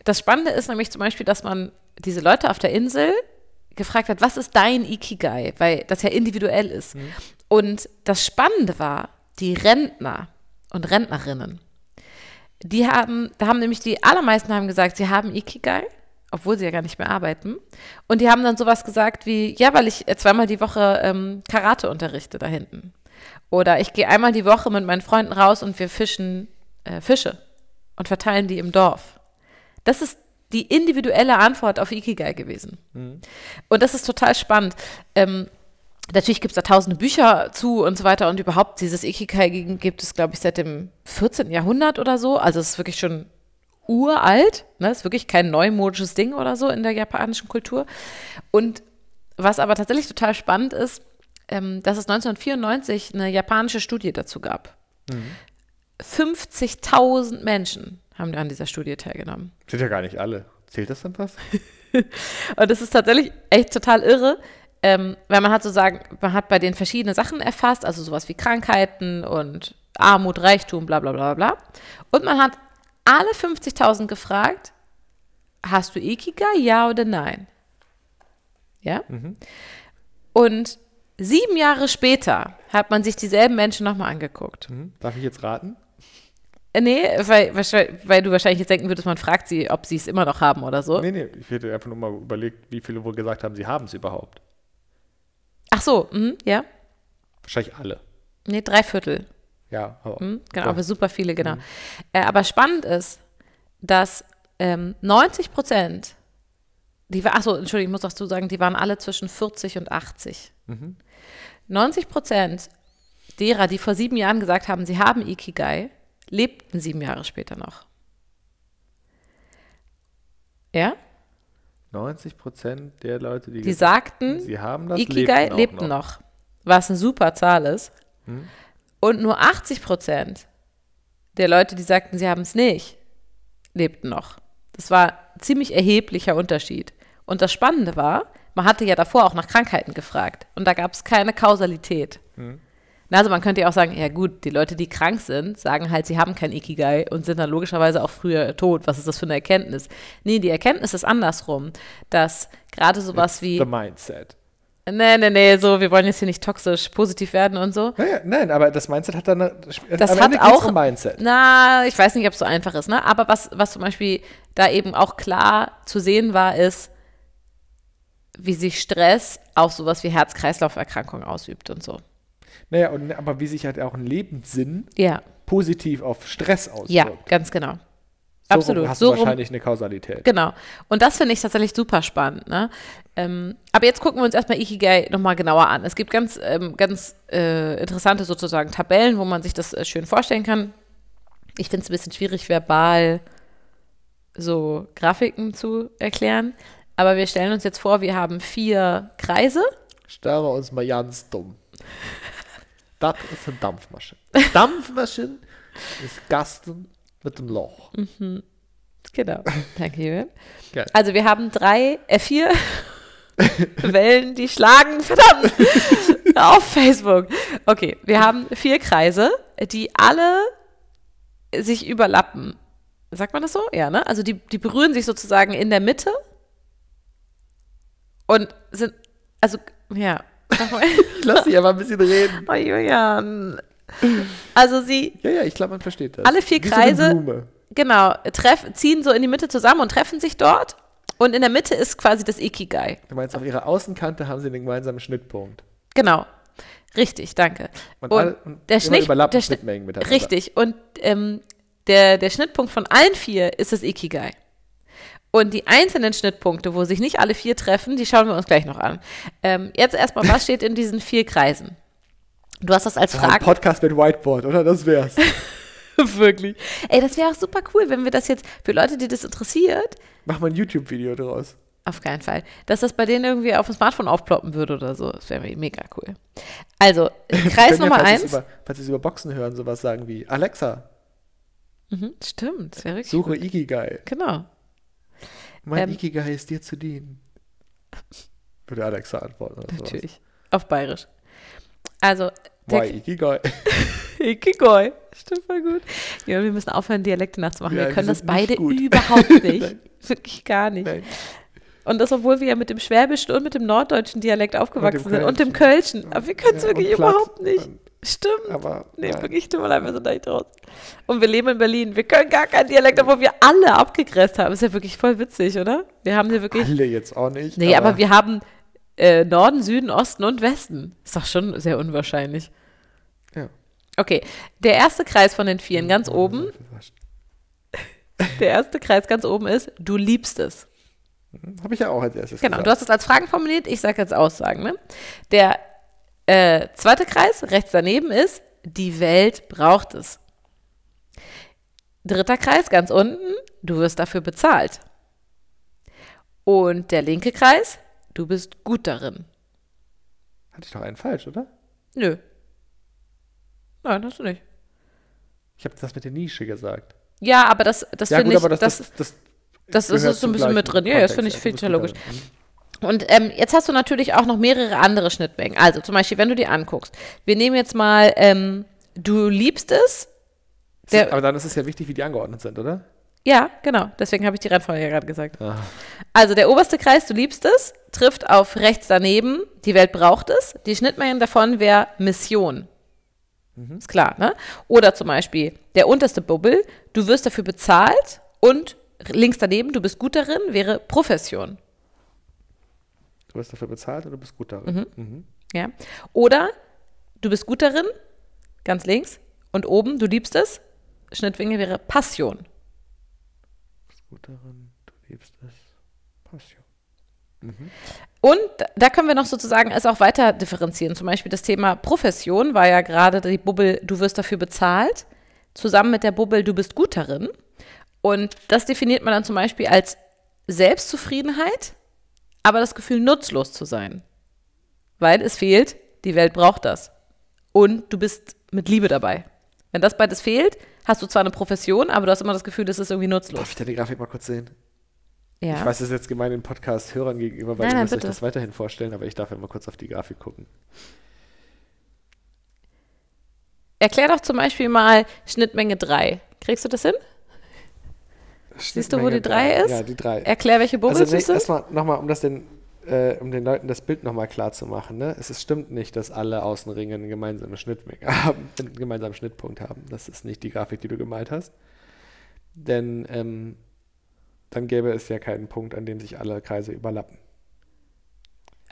Das Spannende ist nämlich zum Beispiel, dass man diese Leute auf der Insel gefragt hat, was ist dein Ikigai? Weil das ja individuell ist. Und das Spannende war, die Rentner und Rentnerinnen, die haben, da haben nämlich die allermeisten haben gesagt, sie haben Ikigai, obwohl sie ja gar nicht mehr arbeiten. Und die haben dann sowas gesagt wie, ja, weil ich äh, zweimal die Woche ähm, Karate unterrichte da hinten. Oder ich gehe einmal die Woche mit meinen Freunden raus und wir fischen äh, Fische und verteilen die im Dorf. Das ist die individuelle Antwort auf Ikigai gewesen. Und das ist total spannend. Ähm, natürlich gibt es da tausende Bücher zu und so weiter und überhaupt dieses Ikigai gibt es, glaube ich, seit dem 14. Jahrhundert oder so. Also es ist wirklich schon uralt, ne? ist wirklich kein neumodisches Ding oder so in der japanischen Kultur. Und was aber tatsächlich total spannend ist, ähm, dass es 1994 eine japanische Studie dazu gab. 50.000 Menschen haben an dieser Studie teilgenommen. Sind ja gar nicht alle. Zählt das dann was? Und das ist tatsächlich echt total irre, ähm, weil man hat sozusagen, man hat bei den verschiedene Sachen erfasst, also sowas wie Krankheiten und Armut, Reichtum, bla bla bla bla. Und man hat alle 50.000 gefragt, hast du Ikigai, ja oder nein? Ja? Und sieben Jahre später hat man sich dieselben Menschen nochmal angeguckt. Hm? Darf ich jetzt raten? Äh, Nee, weil, weil du wahrscheinlich jetzt denken würdest, man fragt sie, ob sie es immer noch haben oder so. Nee, nee, ich hätte einfach nur mal überlegt, wie viele wohl gesagt haben, sie haben es überhaupt. Ach so, mhm, ja. Wahrscheinlich alle. Nee, drei Viertel. Ja, aber Mhm, genau, Ja. aber super viele, genau. Äh, aber spannend ist, dass ähm, 90 Prozent, die war, achso, Entschuldigung, ich muss dazu sagen, die waren alle zwischen 40 und 80. 90 Prozent derer, die vor sieben Jahren gesagt haben, sie haben Ikigai, lebten sieben Jahre später noch. Ja? 90 Prozent der Leute, die, Die sagten, sie haben das, Ikigai lebten lebten noch. Was eine super Zahl ist. Und nur 80 Prozent der Leute, die sagten, sie haben es nicht, lebten noch. Das war ein ziemlich erheblicher Unterschied. Und das Spannende war, man hatte ja davor auch nach Krankheiten gefragt. Und da gab es keine Kausalität. Na, Also man könnte ja auch sagen, ja gut, die Leute, die krank sind, sagen halt, sie haben kein Ikigai und sind dann logischerweise auch früher tot. Was ist das für eine Erkenntnis? Nee, die Erkenntnis ist andersrum, dass gerade sowas wie, The Mindset. nee, nee, nee, so, wir wollen jetzt hier nicht toxisch positiv werden und so. Naja, nein, aber das Mindset hat dann. Eine, Das hat Ende auch- um Mindset. Na, ich weiß nicht, ob es so einfach ist, ne? Aber was, was zum Beispiel da eben auch klar zu sehen war, ist, wie sich Stress auf sowas wie Herz-Kreislauf-Erkrankungen ausübt und so. Naja, und, aber wie sich halt auch ein Lebenssinn Ja, positiv auf Stress auswirkt. ja, ganz genau. So Absolut. rum hast So du rum- wahrscheinlich eine Kausalität. Genau. Und das finde ich tatsächlich super spannend. Ne? Ähm, aber jetzt gucken wir uns erstmal Ikigai nochmal genauer an. Es gibt ganz, ähm, ganz äh, interessante sozusagen Tabellen, wo man sich das äh, schön vorstellen kann. Ich finde es ein bisschen schwierig, verbal so Grafiken zu erklären. Aber wir stellen uns jetzt vor, wir haben vier Kreise. Starre uns mal ganz dumm. Das ist eine Dampfmaschine. Dampfmaschine ist Gasten mit dem Loch. Genau. Danke, Julian. Geil. Also wir haben drei, äh, vier Wellen, die schlagen, verdammt, auf Facebook. Okay, wir haben vier Kreise, die alle sich überlappen. Sagt man das so? Ja, ne? Also die, die berühren sich sozusagen in der Mitte und sind, also, ja. Ich lass dich aber ein bisschen reden. Oh, Julian. Also sie, Ja, ja, ich glaube, man versteht das. Alle vier Wie Kreise- So genau, treff, ziehen so in die Mitte zusammen und treffen sich dort. Und in der Mitte ist quasi das Ikigai. Du meinst, auf ihrer Außenkante haben sie einen gemeinsamen Schnittpunkt. Genau. Richtig, danke. Und Und, alle- und der Schnitt, der Schnitt, Schnittmengen miteinander. Richtig. Und ähm, der, der Schnittpunkt von allen vier ist das Ikigai. Und die einzelnen Schnittpunkte, wo sich nicht alle vier treffen, die schauen wir uns gleich noch an. Ähm, jetzt erstmal, was steht in diesen vier Kreisen? Du hast das als Ah, ein Frage. Podcast mit Whiteboard, oder? Das wär's. Wirklich. Ey, das wäre auch super cool, wenn wir das jetzt für Leute, die das interessiert, Mach mal ein YouTube-Video draus. Auf keinen Fall. Dass das bei denen irgendwie auf dem Smartphone aufploppen würde oder so. Das wäre mega cool. Also, Kreis Können ja, Nummer falls eins. Über, falls sie es über Boxen hören, sowas sagen wie, Alexa, Mhm, stimmt, suche gut. Ikigai. Genau. Mein Ähm, Ikigai ist dir zu dienen. Würde Alexa antworten. Oder sowas. Natürlich. Auf Bayerisch. Also, Why Ikigai? Ikigai. Stimmt voll gut. Ja, wir müssen aufhören, Dialekte nachzumachen. Ja, wir können das sind nicht beide gut. überhaupt nicht. Wirklich gar nicht. Nein. Und das, obwohl wir ja mit dem Schwäbischen und mit dem norddeutschen Dialekt aufgewachsen dem sind und dem Kölschen. Aber wir können es Ja, wirklich und überhaupt nicht. Und- Stimmt. Aber Nee, nein. wirklich, tut mir leid, wir sind da nicht raus. Und wir leben in Berlin. Wir können gar keinen Dialekt, obwohl wir alle abgegräst haben. Ist ja wirklich voll witzig, oder? Wir haben hier wirklich. alle jetzt auch nicht. Nee, aber, wir haben äh, Norden, Süden, Osten und Westen. Ist doch schon sehr unwahrscheinlich. Ja. Okay, der erste Kreis von den Vieren ganz oben, der erste Kreis ganz oben ist, du liebst es. Habe ich ja auch als erstes Genau, gesagt. du hast es als Fragen formuliert, ich sage jetzt Aussagen. Ne? Der äh, zweite Kreis, rechts daneben ist, die Welt braucht es. Dritter Kreis, ganz unten, du wirst dafür bezahlt. Und der linke Kreis, du bist gut darin. Hatte ich doch einen falsch, oder? Nö. Nein, hast du nicht. Ich habe das mit der Nische gesagt. Ja, aber das, das ja, finde ich, aber das, das, das, das, das ist so ein bisschen mit drin. Ja, das finde ich, ja, finde ich ja logisch. darin. Mhm. Und ähm, jetzt hast du natürlich auch noch mehrere andere Schnittmengen. Also zum Beispiel, wenn du dir anguckst, wir nehmen jetzt mal, ähm, du liebst es. Der, aber dann ist es ja wichtig, wie die angeordnet sind, oder? ja, genau. Deswegen habe ich die Reihenfolge ja gerade gesagt. Ah. Also der oberste Kreis, du liebst es, trifft auf rechts daneben, die Welt braucht es. Die Schnittmengen davon wäre Mission. Ist klar, ne? Oder zum Beispiel der unterste Bubble, du wirst dafür bezahlt und links daneben, du bist gut darin, wäre Profession. Du wirst dafür bezahlt oder du bist gut darin. Mhm. Ja. Oder du bist gut darin, ganz links, und oben, du liebst es, Schnittwinkel wäre Passion. Du bist gut darin, du liebst es. Passion. Und da- da können wir noch sozusagen es auch weiter differenzieren. Zum Beispiel das Thema Profession war ja gerade die Bubble, du wirst dafür bezahlt, zusammen mit der Bubble, du bist gut darin. Und das definiert man dann zum Beispiel als Selbstzufriedenheit, aber das Gefühl, nutzlos zu sein. Weil es fehlt, die Welt braucht das. Und du bist mit Liebe dabei. Wenn das beides fehlt, hast du zwar eine Profession, aber du hast immer das Gefühl, das ist irgendwie nutzlos. Darf ich die Grafik mal kurz sehen? Ja. Ich weiß, das ist jetzt gemein den Podcast-Hörern gegenüber, weil Nein, ihr müsst euch das weiterhin vorstellen, aber ich darf ja mal kurz auf die Grafik gucken. Erklär doch zum Beispiel mal Schnittmenge 3. Kriegst du das hin? Siehst du, wo die 3 ist? Ja, die 3. Erklär, welche Bubbles Also nee, es sind. erstmal nochmal, um das den, äh, um den Leuten das Bild nochmal klar zu machen. Ne? Es ist, stimmt nicht, dass alle Außenringe eine gemeinsame Schnittmenge haben, einen gemeinsamen Schnittpunkt haben. Das ist nicht die Grafik, die du gemalt hast. Denn ähm, dann gäbe es ja keinen Punkt, an dem sich alle Kreise überlappen.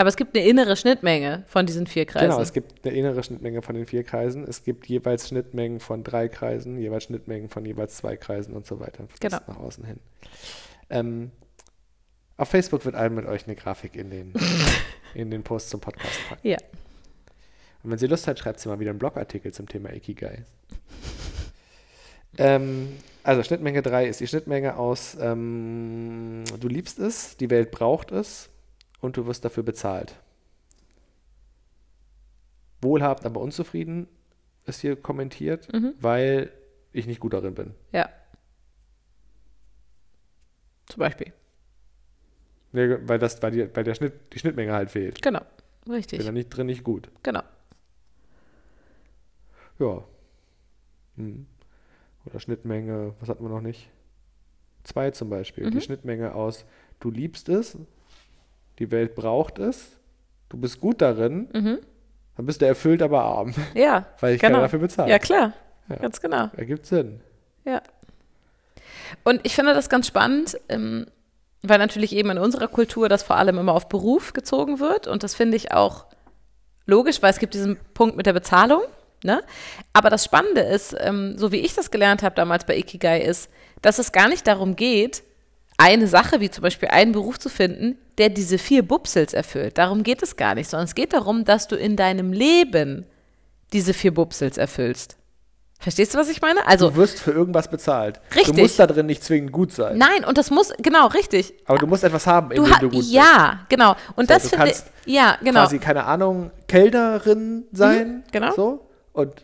Aber es gibt eine innere Schnittmenge von diesen vier Kreisen. Genau, es gibt eine innere Schnittmenge von den vier Kreisen. Es gibt jeweils Schnittmengen von drei Kreisen, jeweils Schnittmengen von jeweils zwei Kreisen und so weiter. Genau. Nach außen hin. Ähm, auf Facebook wird allen mit euch eine Grafik in den, in den Post zum Podcast packen. Ja. Und wenn Sie Lust hat, schreibt sie mal wieder einen Blogartikel zum Thema Ikigai. ähm, also Schnittmenge 3 ist die Schnittmenge aus ähm, du liebst es, die Welt braucht es und du wirst dafür bezahlt. Wohlhabend, aber unzufrieden ist hier kommentiert, Mhm. weil ich nicht gut darin bin. Ja. Zum Beispiel. Nee, weil, das, weil, die, weil der Schnitt, die Schnittmenge halt fehlt. Genau. Bin Richtig. da nicht drin nicht gut. Genau. Ja. Hm. Oder Schnittmenge, was hatten wir noch nicht? Zwei zum Beispiel. Mhm. Die Schnittmenge aus du liebst es, die Welt braucht es, du bist gut darin, Mhm. dann bist du erfüllt, aber arm, Ja. weil ich genau. keiner dafür bezahlt. Ja, klar. Ja. Ganz genau. Ergibt Sinn. Ja. Und ich finde das ganz spannend, ähm, weil natürlich eben in unserer Kultur das vor allem immer auf Beruf gezogen wird. Und das finde ich auch logisch, weil es gibt diesen Punkt mit der Bezahlung. Ne? Aber das Spannende ist, ähm, so wie ich das gelernt habe damals bei Ikigai, ist, dass es gar nicht darum geht, eine Sache, wie zum Beispiel einen Beruf zu finden, der diese vier Bupsels erfüllt. Darum geht es gar nicht, sondern es geht darum, dass du in deinem Leben diese vier Bupsels erfüllst. Verstehst du, was ich meine? Also, Du wirst für irgendwas bezahlt. Richtig. Du musst da drin nicht zwingend gut sein. Nein, und das muss, genau, richtig. Aber du musst etwas haben, in Du dem du gut bist. ja, genau. Und So, das du finde ich, kannst ja, genau. Quasi, keine Ahnung, Kellnerin sein. Mhm, genau. So. Und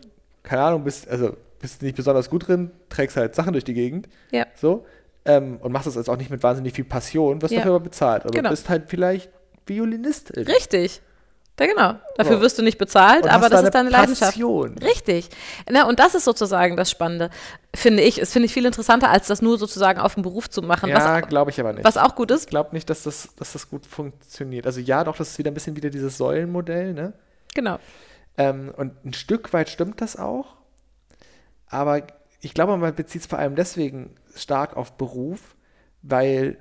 keine Ahnung, bist, also bist nicht besonders gut drin, trägst halt Sachen durch die Gegend. Ja. So. Ähm, und machst das jetzt auch nicht mit wahnsinnig viel Passion, wirst Ja. dafür aber bezahlt. Aber Genau. bist halt vielleicht Violinistin. Richtig. Ja, genau. Dafür wirst du nicht bezahlt, aber das da ist deine eine Leidenschaft. Passion. Richtig. Na, und das ist sozusagen das Spannende, finde ich. Es finde ich viel interessanter, als das nur sozusagen auf den Beruf zu machen. Ja, was, glaube ich aber nicht. was auch gut Ich ist. glaube nicht, dass das, dass das gut funktioniert. Also ja, doch, das ist wieder ein bisschen wieder dieses Säulenmodell, ne? Genau. Ähm, und ein Stück weit stimmt das auch. Aber ich glaube, man bezieht es vor allem deswegen stark auf Beruf, weil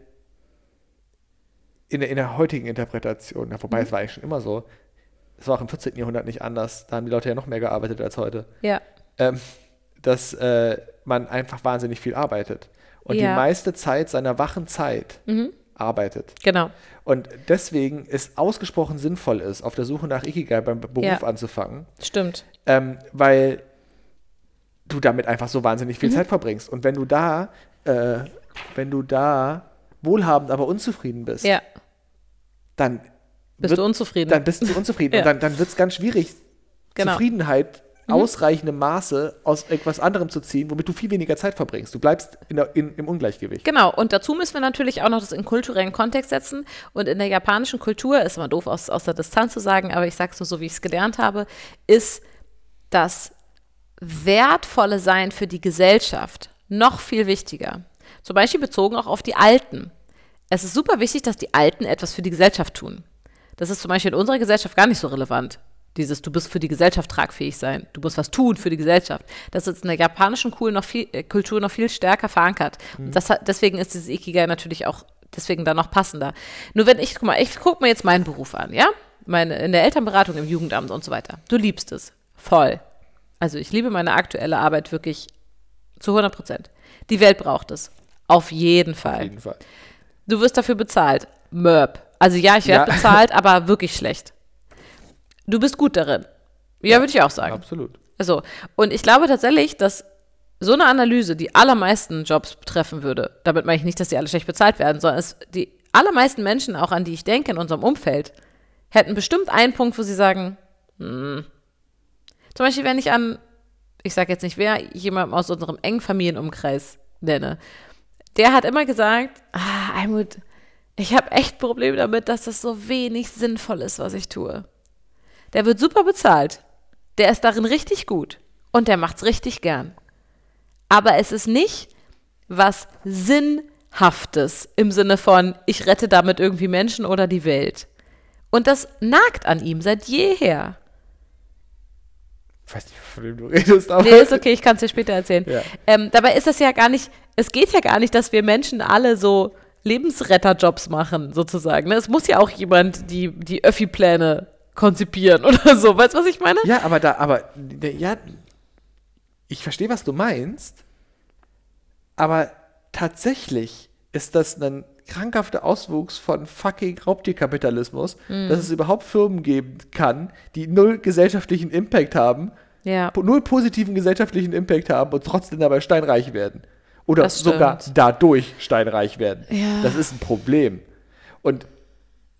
in der, in der heutigen Interpretation, Mhm. wobei es war eigentlich schon immer so, es war auch im 14. Jahrhundert nicht anders, da haben die Leute ja noch mehr gearbeitet als heute, Ja. ähm, dass äh, man einfach wahnsinnig viel arbeitet. Und Ja. die meiste Zeit seiner wachen Zeit arbeitet. Genau. Und deswegen es ausgesprochen sinnvoll ist, auf der Suche nach Ikigai beim Beruf Ja. anzufangen, Stimmt. ähm, weil du damit einfach so wahnsinnig Mhm. viel Zeit verbringst. Und wenn du da, äh, wenn du da wohlhabend, aber unzufrieden bist, Ja. dann, Bist wird, du unzufrieden? dann bist du unzufrieden. Ja. Und dann, dann wird es ganz schwierig, Genau. Mhm. Zufriedenheit ausreichendem Maße aus etwas anderem zu ziehen, womit du viel weniger Zeit verbringst. Du bleibst in der, in, im Ungleichgewicht. Genau, und dazu müssen wir natürlich auch noch das in kulturellen Kontext setzen. Und in der japanischen Kultur, ist immer doof aus, aus der Distanz zu sagen, aber ich sage es nur so, wie ich es gelernt habe, ist das wertvolle Sein für die Gesellschaft noch viel wichtiger. Zum Beispiel bezogen auch auf die Alten. Es ist super wichtig, dass die Alten etwas für die Gesellschaft tun. Das ist zum Beispiel in unserer Gesellschaft gar nicht so relevant. Dieses, du bist für die Gesellschaft tragfähig sein, du musst was tun für die Gesellschaft. Das ist in der japanischen Kultur noch viel, äh, Kultur noch viel stärker verankert. Und Das deswegen ist dieses Ikigai natürlich auch deswegen dann noch passender. Nur wenn ich, guck mal, ich gucke mir jetzt meinen Beruf an, ja? Meine, in der Elternberatung, im Jugendamt und so weiter. Du liebst es. Voll. Also ich liebe meine aktuelle Arbeit wirklich zu 100 Prozent. Die Welt braucht es. Auf jeden Fall. Auf jeden Fall. Du wirst dafür bezahlt. Mörb. Also ja, ich werde Ja. bezahlt, aber wirklich schlecht. Du bist gut darin. Ja, würde ich auch sagen. Absolut. Also, und ich glaube tatsächlich, dass so eine Analyse die allermeisten Jobs betreffen würde. Damit meine ich nicht, dass die alle schlecht bezahlt werden, sondern es, die allermeisten Menschen, auch an die ich denke in unserem Umfeld, hätten bestimmt einen Punkt, wo sie sagen, hm. Zum Beispiel, wenn ich an, ich sage jetzt nicht wer, jemanden aus unserem engen Familienumkreis nenne, der hat immer gesagt, ah, Almut, ich habe echt Probleme damit, dass das so wenig sinnvoll ist, was ich tue. Der wird super bezahlt. Der ist darin richtig gut. und der macht's richtig gern. Aber es ist nicht was Sinnhaftes im Sinne von, ich rette damit irgendwie Menschen oder die Welt. Und das nagt an ihm seit jeher. Ich weiß nicht, von wem du redest, aber. Nee, ist okay, ich kann es dir später erzählen. Ja. Ähm, dabei ist das ja gar nicht, es geht ja gar nicht, dass wir Menschen alle so Lebensretterjobs machen, sozusagen. Ne? Es muss ja auch jemand die, die Öffi-Pläne konzipieren oder so. Weißt du, was ich meine? Ja, aber da, aber, ja, ich verstehe, was du meinst, aber tatsächlich ist das ein krankhafter Auswuchs von fucking Raubtierkapitalismus, Mhm. dass es überhaupt Firmen geben kann, die null gesellschaftlichen Impact haben, Ja. null positiven gesellschaftlichen Impact haben und trotzdem dabei steinreich werden. Oder sogar dadurch steinreich werden. Ja. Das ist ein Problem. Und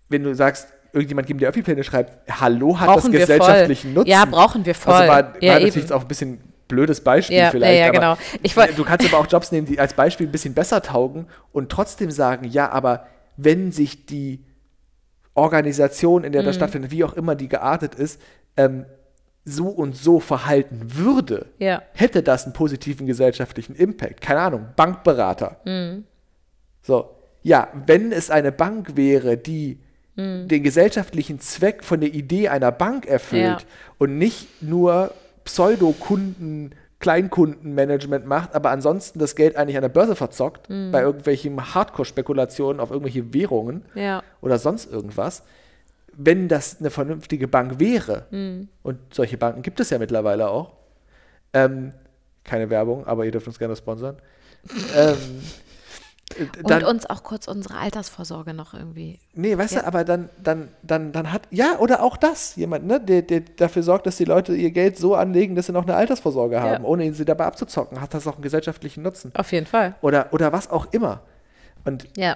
wenn du sagst, irgendjemand geben dir Öffi-Pläne schreibt, hallo, hat Brauchen das gesellschaftlichen voll. Nutzen? Ja, brauchen wir voll. Also war, war Ja, natürlich eben. auch ein bisschen blödes Beispiel Ja, vielleicht. ja, ja, aber genau. Ich du kannst aber auch Jobs nehmen, die als Beispiel ein bisschen besser taugen und trotzdem sagen, ja, aber wenn sich die Organisation, in der Mhm. das stattfindet, wie auch immer die geartet ist, ähm, so und so verhalten würde, Ja. hätte das einen positiven gesellschaftlichen Impact. Keine Ahnung, Bankberater. Mhm. So, ja, wenn es eine Bank wäre, die Mhm. den gesellschaftlichen Zweck von der Idee einer Bank erfüllt Ja. und nicht nur Pseudo-Kunden, Kleinkundenmanagement macht, aber ansonsten das Geld eigentlich an der Börse verzockt, Mhm. bei irgendwelchen Hardcore-Spekulationen auf irgendwelche Währungen Ja. oder sonst irgendwas. Wenn das eine vernünftige Bank wäre, Mhm. und solche Banken gibt es ja mittlerweile auch, ähm, keine Werbung, aber ihr dürft uns gerne sponsern, ähm, äh, Und dann, uns auch kurz unsere Altersvorsorge noch irgendwie. nee, weißt ja. du, aber dann, dann, dann, dann hat, ja, oder auch das, jemand, ne, der, der dafür sorgt, dass die Leute ihr Geld so anlegen, dass sie noch eine Altersvorsorge haben, ohne sie dabei abzuzocken, hat das auch einen gesellschaftlichen Nutzen. Auf jeden Fall. Oder, oder was auch immer. Und Ja.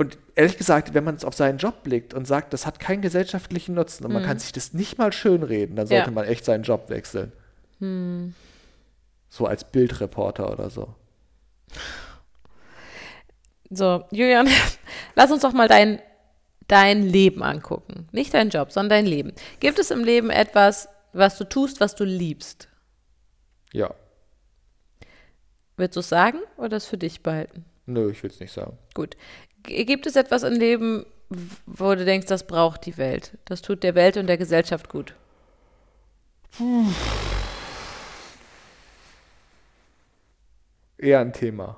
Und ehrlich gesagt, wenn man es auf seinen Job blickt und sagt, das hat keinen gesellschaftlichen Nutzen und man kann sich das nicht mal schönreden, dann sollte Mhm. Ja. man echt seinen Job wechseln. So als Bildreporter oder so. So, Julian, lass uns doch mal dein, dein Leben angucken. Nicht dein Job, sondern dein Leben. Gibt es im Leben etwas, was du tust, was du liebst? Ja. Willst du es sagen oder es für dich behalten? Nö, ich will es nicht sagen. Gut. G gibt es etwas im Leben, wo du denkst, das braucht die Welt? Das tut der Welt und der Gesellschaft gut? Eher ein Thema.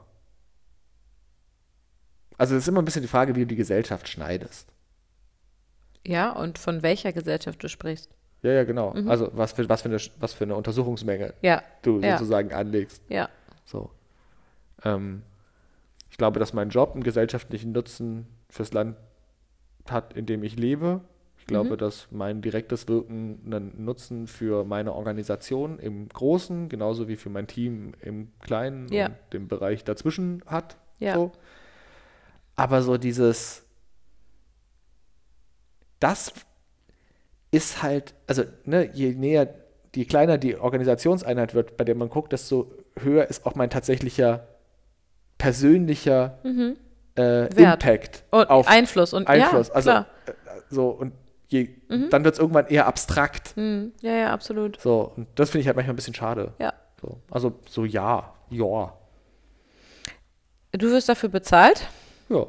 Also es ist immer ein bisschen die Frage, wie du die Gesellschaft schneidest. Ja, und von welcher Gesellschaft du sprichst? Ja, ja, genau. Mhm. Also was für, was, für eine, was für eine Untersuchungsmenge Ja. du ja. sozusagen anlegst. Ja. So. Ähm, ich glaube, dass mein Job einen gesellschaftlichen Nutzen fürs Land hat, in dem ich lebe. Ich glaube, dass mein direktes Wirken einen Nutzen für meine Organisation im Großen, genauso wie für mein Team im Kleinen Ja. und dem Bereich dazwischen hat. Ja. So. Aber so dieses, das ist halt, also ne, je näher, je kleiner die Organisationseinheit wird, bei der man guckt, desto höher ist auch mein tatsächlicher persönlicher äh, Mhm. Wert. Impact Und auf Einfluss. Und Einfluss. Ja, also klar. äh, so und je, dann wird es irgendwann eher abstrakt. Hm, ja, ja, absolut. So, und das finde ich halt manchmal ein bisschen schade. Ja. So, also so ja, ja, Du wirst dafür bezahlt? Ja.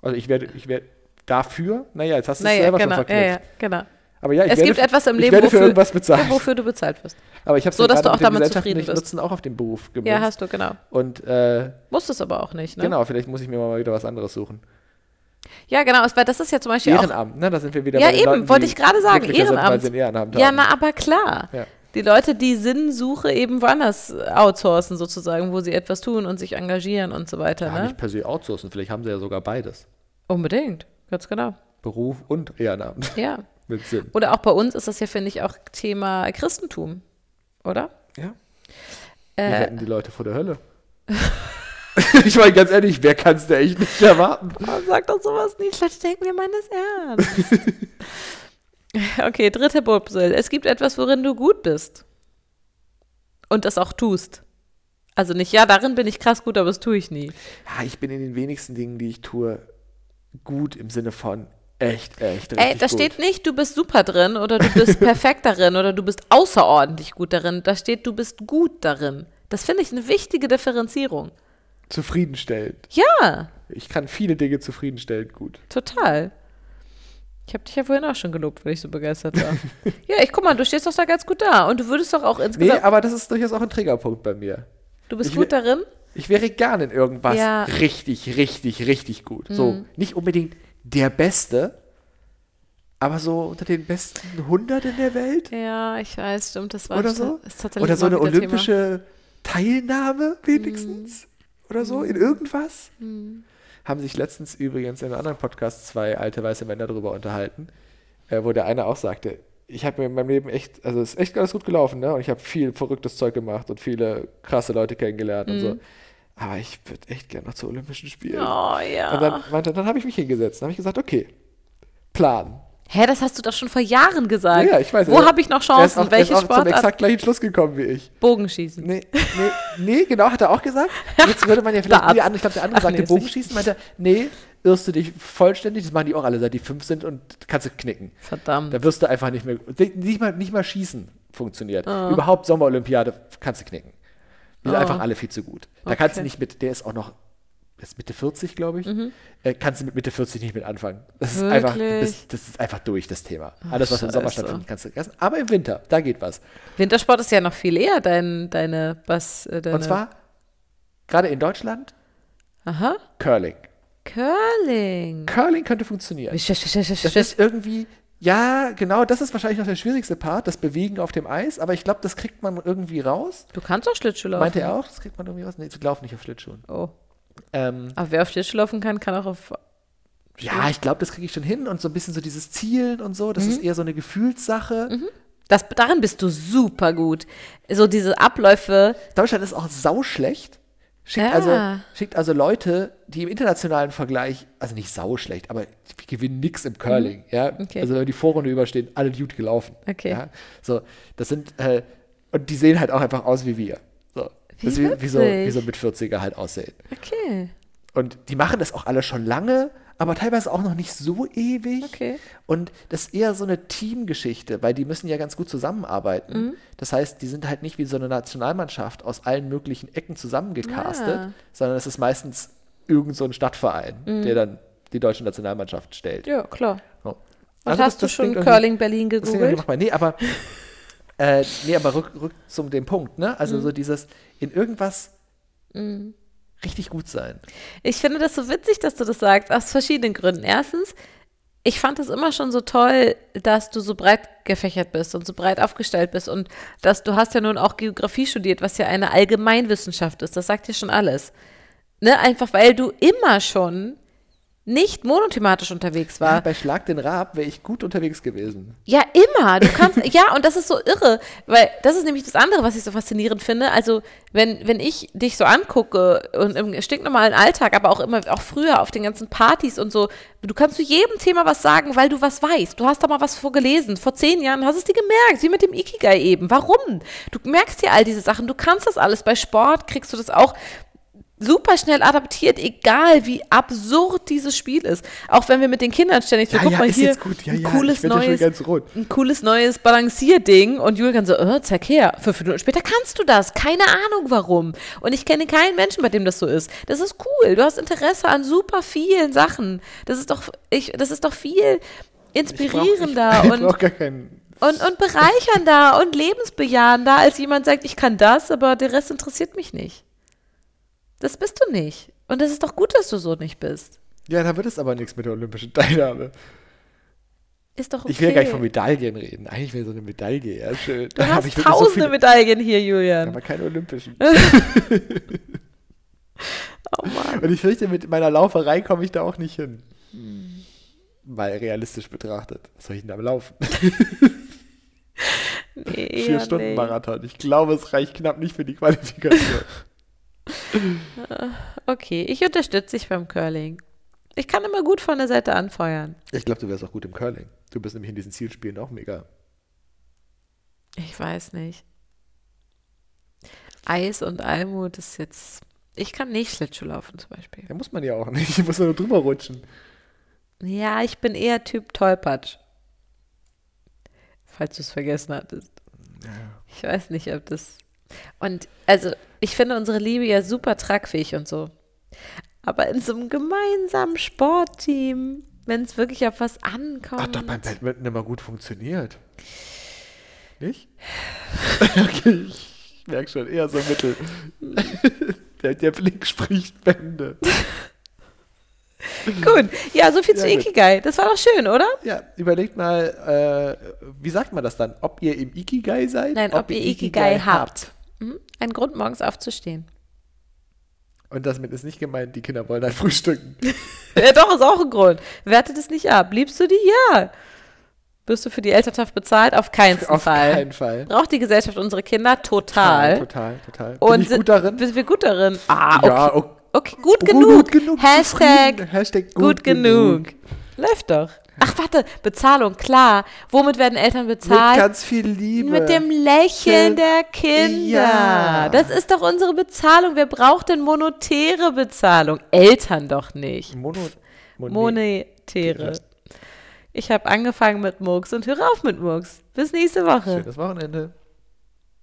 Also ich werde, ich werde dafür, naja, jetzt hast du es Naja, selber genau. schon Ja, verknüpft. ja, genau. Aber ja, ich Es werde, gibt etwas im ich Leben, werde für wofür-. Wofür du bezahlt wirst. Aber ich habe So, dass du auch damit zufrieden bist. Nutzen auch auf den Beruf gemünzt. Ja, hast du, genau. Und äh, Musst es aber auch nicht, ne? genau, vielleicht muss ich mir mal wieder was anderes suchen. Ja, genau. Weil das ist ja zum Beispiel auch. Ehrenamt, ne? Da sind wir wieder Ja, bei den eben, Leuten, wollte ich gerade sagen, glücklicher sind, Ehrenamt. Ehrenamt Ja, na, aber klar. Ja. Die Leute, die Sinnsuche eben woanders outsourcen, sozusagen, wo sie etwas tun und sich engagieren und so weiter, Ja, ne? nicht per se outsourcen, vielleicht haben sie ja sogar beides. Unbedingt. Ganz genau. Beruf und Ehrenamt. Ja. Mit Sinn. Oder auch bei uns ist das ja, finde ich, auch Thema Christentum. Oder? Ja. Wir Äh, retten die Leute vor der Hölle. ich meine, ganz ehrlich, wer kann es da echt nicht erwarten? Oh, sag doch sowas nicht. Leute denken, wir meinen das ernst. okay, dritte Bobsel. Es gibt etwas, worin du gut bist. Und das auch tust. Also nicht, ja, darin bin ich krass gut, aber das tue ich nie. Ja, ich bin in den wenigsten Dingen, die ich tue, gut im Sinne von, echt, echt richtig Ey, da gut. steht nicht, du bist super drin oder du bist perfekt darin oder du bist außerordentlich gut darin. Da steht, du bist gut darin. Das finde ich eine wichtige Differenzierung. Zufriedenstellend. Ja, Ich kann viele Dinge zufriedenstellend gut. total. Ich habe dich ja vorhin auch schon gelobt, weil ich so begeistert war. ja, ich guck mal, du stehst doch da ganz gut da und du würdest doch auch Nee, insgesamt. aber das ist durchaus auch ein Triggerpunkt bei mir. du bist ich gut darin? Ich wäre gern in irgendwas Ja. Mhm. richtig, richtig, richtig gut. So, nicht unbedingt der Beste, aber so unter den besten 100 in der Welt Ja, ich weiß, stimmt, das war oder so. tatsächlich Oder so eine wieder Thema. olympische Teilnahme wenigstens. Mhm. Oder so, in irgendwas. Haben sich letztens übrigens in einem anderen Podcast zwei alte weiße Männer darüber unterhalten, äh, wo der eine auch sagte, ich habe mir in meinem Leben echt, also es ist echt alles gut gelaufen, ne? Und ich habe viel verrücktes Zeug gemacht und viele krasse Leute kennengelernt und so. Aber ich würde echt gerne noch zu Olympischen Spielen. Mhm. Oh ja. Und dann meinte, dann habe ich mich hingesetzt. Dann habe ich gesagt, okay, Plan. Hä, das hast du doch schon vor Jahren gesagt. Ja, ich weiß. Wo er- habe ich noch er ist Chancen? auch, er Welche ist auch zum Sportart? exakt gleichen Schluss gekommen wie ich. Bogenschießen. Nee, nee, nee, genau, hat er auch gesagt. Jetzt würde man ja vielleicht, nee, ich glaube, der andere Ach, sagte nee, Bogenschießen, meinte er, nee, irrst du dich vollständig, das machen die auch alle, seit die fünf sind und kannst du knicken. Verdammt. Da wirst du einfach nicht mehr, nicht mal, nicht mal schießen funktioniert. Ah. Überhaupt Sommerolympiade kannst du knicken. Die sind Oh. einfach alle viel zu gut. Da kannst du Okay. nicht mit, der ist auch noch, ist Mitte 40, glaube ich, Mhm. äh, kannst du mit Mitte 40 nicht mit anfangen. Das ist einfach, bist, das ist einfach durch, das Thema. Alles, was im Sommer Scheiße. stattfindet, kannst du vergessen. Aber im Winter, da geht was. Wintersport ist ja noch viel eher dein, deine, was, äh, deine, Und zwar, gerade in Deutschland, aha, Curling. Curling. Curling könnte funktionieren. Wisch, Das ist irgendwie, ja, genau, das ist wahrscheinlich noch der schwierigste Part, das Bewegen auf dem Eis, aber ich glaube, das kriegt man irgendwie raus. Du kannst auch Schlittschuh laufen. Meinte er auch, das kriegt man irgendwie raus? Nee, sie laufen nicht auf Schlittschuhen. Oh. Ähm, Aber wer auf Schlittschuh laufen kann, kann auch auf. ja, ich glaube, das kriege ich schon hin und so ein bisschen so dieses Zielen und so, das Mhm. ist eher so eine Gefühlssache. Das, darin bist du super gut. So diese Abläufe. Deutschland ist auch sauschlecht. Schickt, Ja. also, schickt also Leute, die im internationalen Vergleich, also nicht sauschlecht, aber die gewinnen nix im Curling. Ja? Mhm. Okay. Also wenn die Vorrunde überstehen, alle gut gelaufen. Okay. Ja? So, das sind, äh, und die sehen halt auch einfach aus wie wir. Wie Das ist wie, wie, so, wie so mit 40er halt aussehen. Okay. Und die machen das auch alle schon lange, aber teilweise auch noch nicht so ewig. Okay. Und das ist eher so eine Teamgeschichte, weil die müssen ja ganz gut zusammenarbeiten. Mhm. Das heißt, die sind halt nicht wie so eine Nationalmannschaft aus allen möglichen Ecken zusammengecastet, Ah. sondern es ist meistens irgend so ein Stadtverein, der dann die deutsche Nationalmannschaft stellt. Mhm. Ja, klar. So. Und Also hast das- du das schon Curling Berlin gegoogelt? Nee, aber, äh, nee, aber rück, rück zum dem Punkt, ne? Also so dieses in irgendwas richtig gut sein. Ich finde das so witzig, dass du das sagst, aus verschiedenen Gründen. Erstens, ich fand es immer schon so toll, dass du so breit gefächert bist und so breit aufgestellt bist und dass du hast ja nun auch Geografie studiert, was ja eine Allgemeinwissenschaft ist. Das sagt ja schon alles. Ne? Einfach weil du immer schon nicht monothematisch unterwegs Ja, war. bei Schlag den Raab wäre ich gut unterwegs gewesen. Ja, immer. Du kannst, ja, und das ist so irre, weil das ist nämlich das andere, was ich so faszinierend finde. Also, wenn, wenn ich dich so angucke und im stinknormalen Alltag, aber auch immer, auch früher auf den ganzen Partys und so, du kannst zu jedem Thema was sagen, weil du was weißt. Du hast da mal was vorgelesen. Vor zehn Jahren hast es dir gemerkt, wie mit dem Ikigai eben. Warum? Du merkst dir all diese Sachen. Du kannst das alles. Bei Sport kriegst du das auch super schnell adaptiert, egal wie absurd dieses Spiel ist. Auch wenn wir mit den Kindern ständig so, Ja, guck ja, mal hier. Ja, ein cooles ich neues, ein cooles neues Balancierding und Julian so, äh, zeig her. Fünf Minuten später kannst du das. Keine Ahnung warum. Und ich kenne keinen Menschen, bei dem das so ist. Das ist cool. Du hast Interesse an super vielen Sachen. Das ist doch, ich, das ist doch viel inspirierender ich und brauch gar keinen. und, und bereichernder und lebensbejahender, als jemand sagt, ich kann das, aber der Rest interessiert mich nicht. Das bist du nicht. Und es ist doch gut, dass du so nicht bist. Ja, da wird es aber nichts mit der olympischen Teilnahme. Ist doch okay. Ich will gar nicht von Medaillen reden. Eigentlich wäre so eine Medaille ja schön. Du hast nicht so tausende viele- Medaillen hier, Julian. aber keine olympischen. Oh Mann. Und ich fürchte, mit meiner Lauferei komme ich da auch nicht hin. Mal realistisch betrachtet. Was soll ich denn da laufen? Nee, Vier Stunden nicht. Marathon. Ich glaube, es reicht knapp nicht für die Qualifikation. Okay, ich unterstütze dich beim Curling. Ich kann immer gut von der Seite anfeuern. ich glaube, du wärst auch gut im Curling. Du bist nämlich in diesen Zielspielen auch mega. Ich weiß nicht. Eis und Almut ist jetzt. Ich kann nicht Schlittschuh laufen zum Beispiel. Da muss man ja auch nicht. Ich muss nur drüber rutschen. Ja, ich bin eher Typ Tollpatsch. Falls du es vergessen hattest. Ich weiß nicht, ob das. Und also, ich finde unsere Liebe ja super tragfähig und so. Aber in so einem gemeinsamen Sportteam, wenn es wirklich auf was ankommt. Hat doch beim Badminton immer gut funktioniert. Nicht? okay, ich merke schon, eher so mittel. der, der Blick spricht Bände. Gut, ja, so viel zu Ja, gut. Ikigai. Das war doch schön, oder? Ja, überlegt mal, äh, wie sagt man das dann? Ob ihr im Ikigai seid? Nein, ob, ihr Ikigai, habt. Mhm. Ein Grund, morgens aufzustehen. Und damit ist nicht gemeint, die Kinder wollen halt frühstücken. Ja, doch, ist auch ein Grund. Wertet es nicht ab. Liebst du die? Ja. Wirst du für die Elternschaft bezahlt? Auf keinen Auf Fall. keinen Fall. Braucht die Gesellschaft unsere Kinder? Total. Total, total. Bin Und ich gut darin? Sind wir gut darin? Ah, okay. Ja, okay. okay, gut Gut, genug. gut genug, Hashtag. Hashtag gut, gut genug. genug. Läuft doch. Ach, warte, Bezahlung, klar. Womit werden Eltern Mit bezahlt? ganz viel Liebe. Mit dem Lächeln Schön. der Kinder. Ja. Das ist doch unsere Bezahlung. Wer braucht denn monetäre Bezahlung? Eltern doch nicht. Mono, Monet. Monetäre. Ich habe angefangen mit Murks und höre auf mit Murks. Bis nächste Woche. Schönes Wochenende.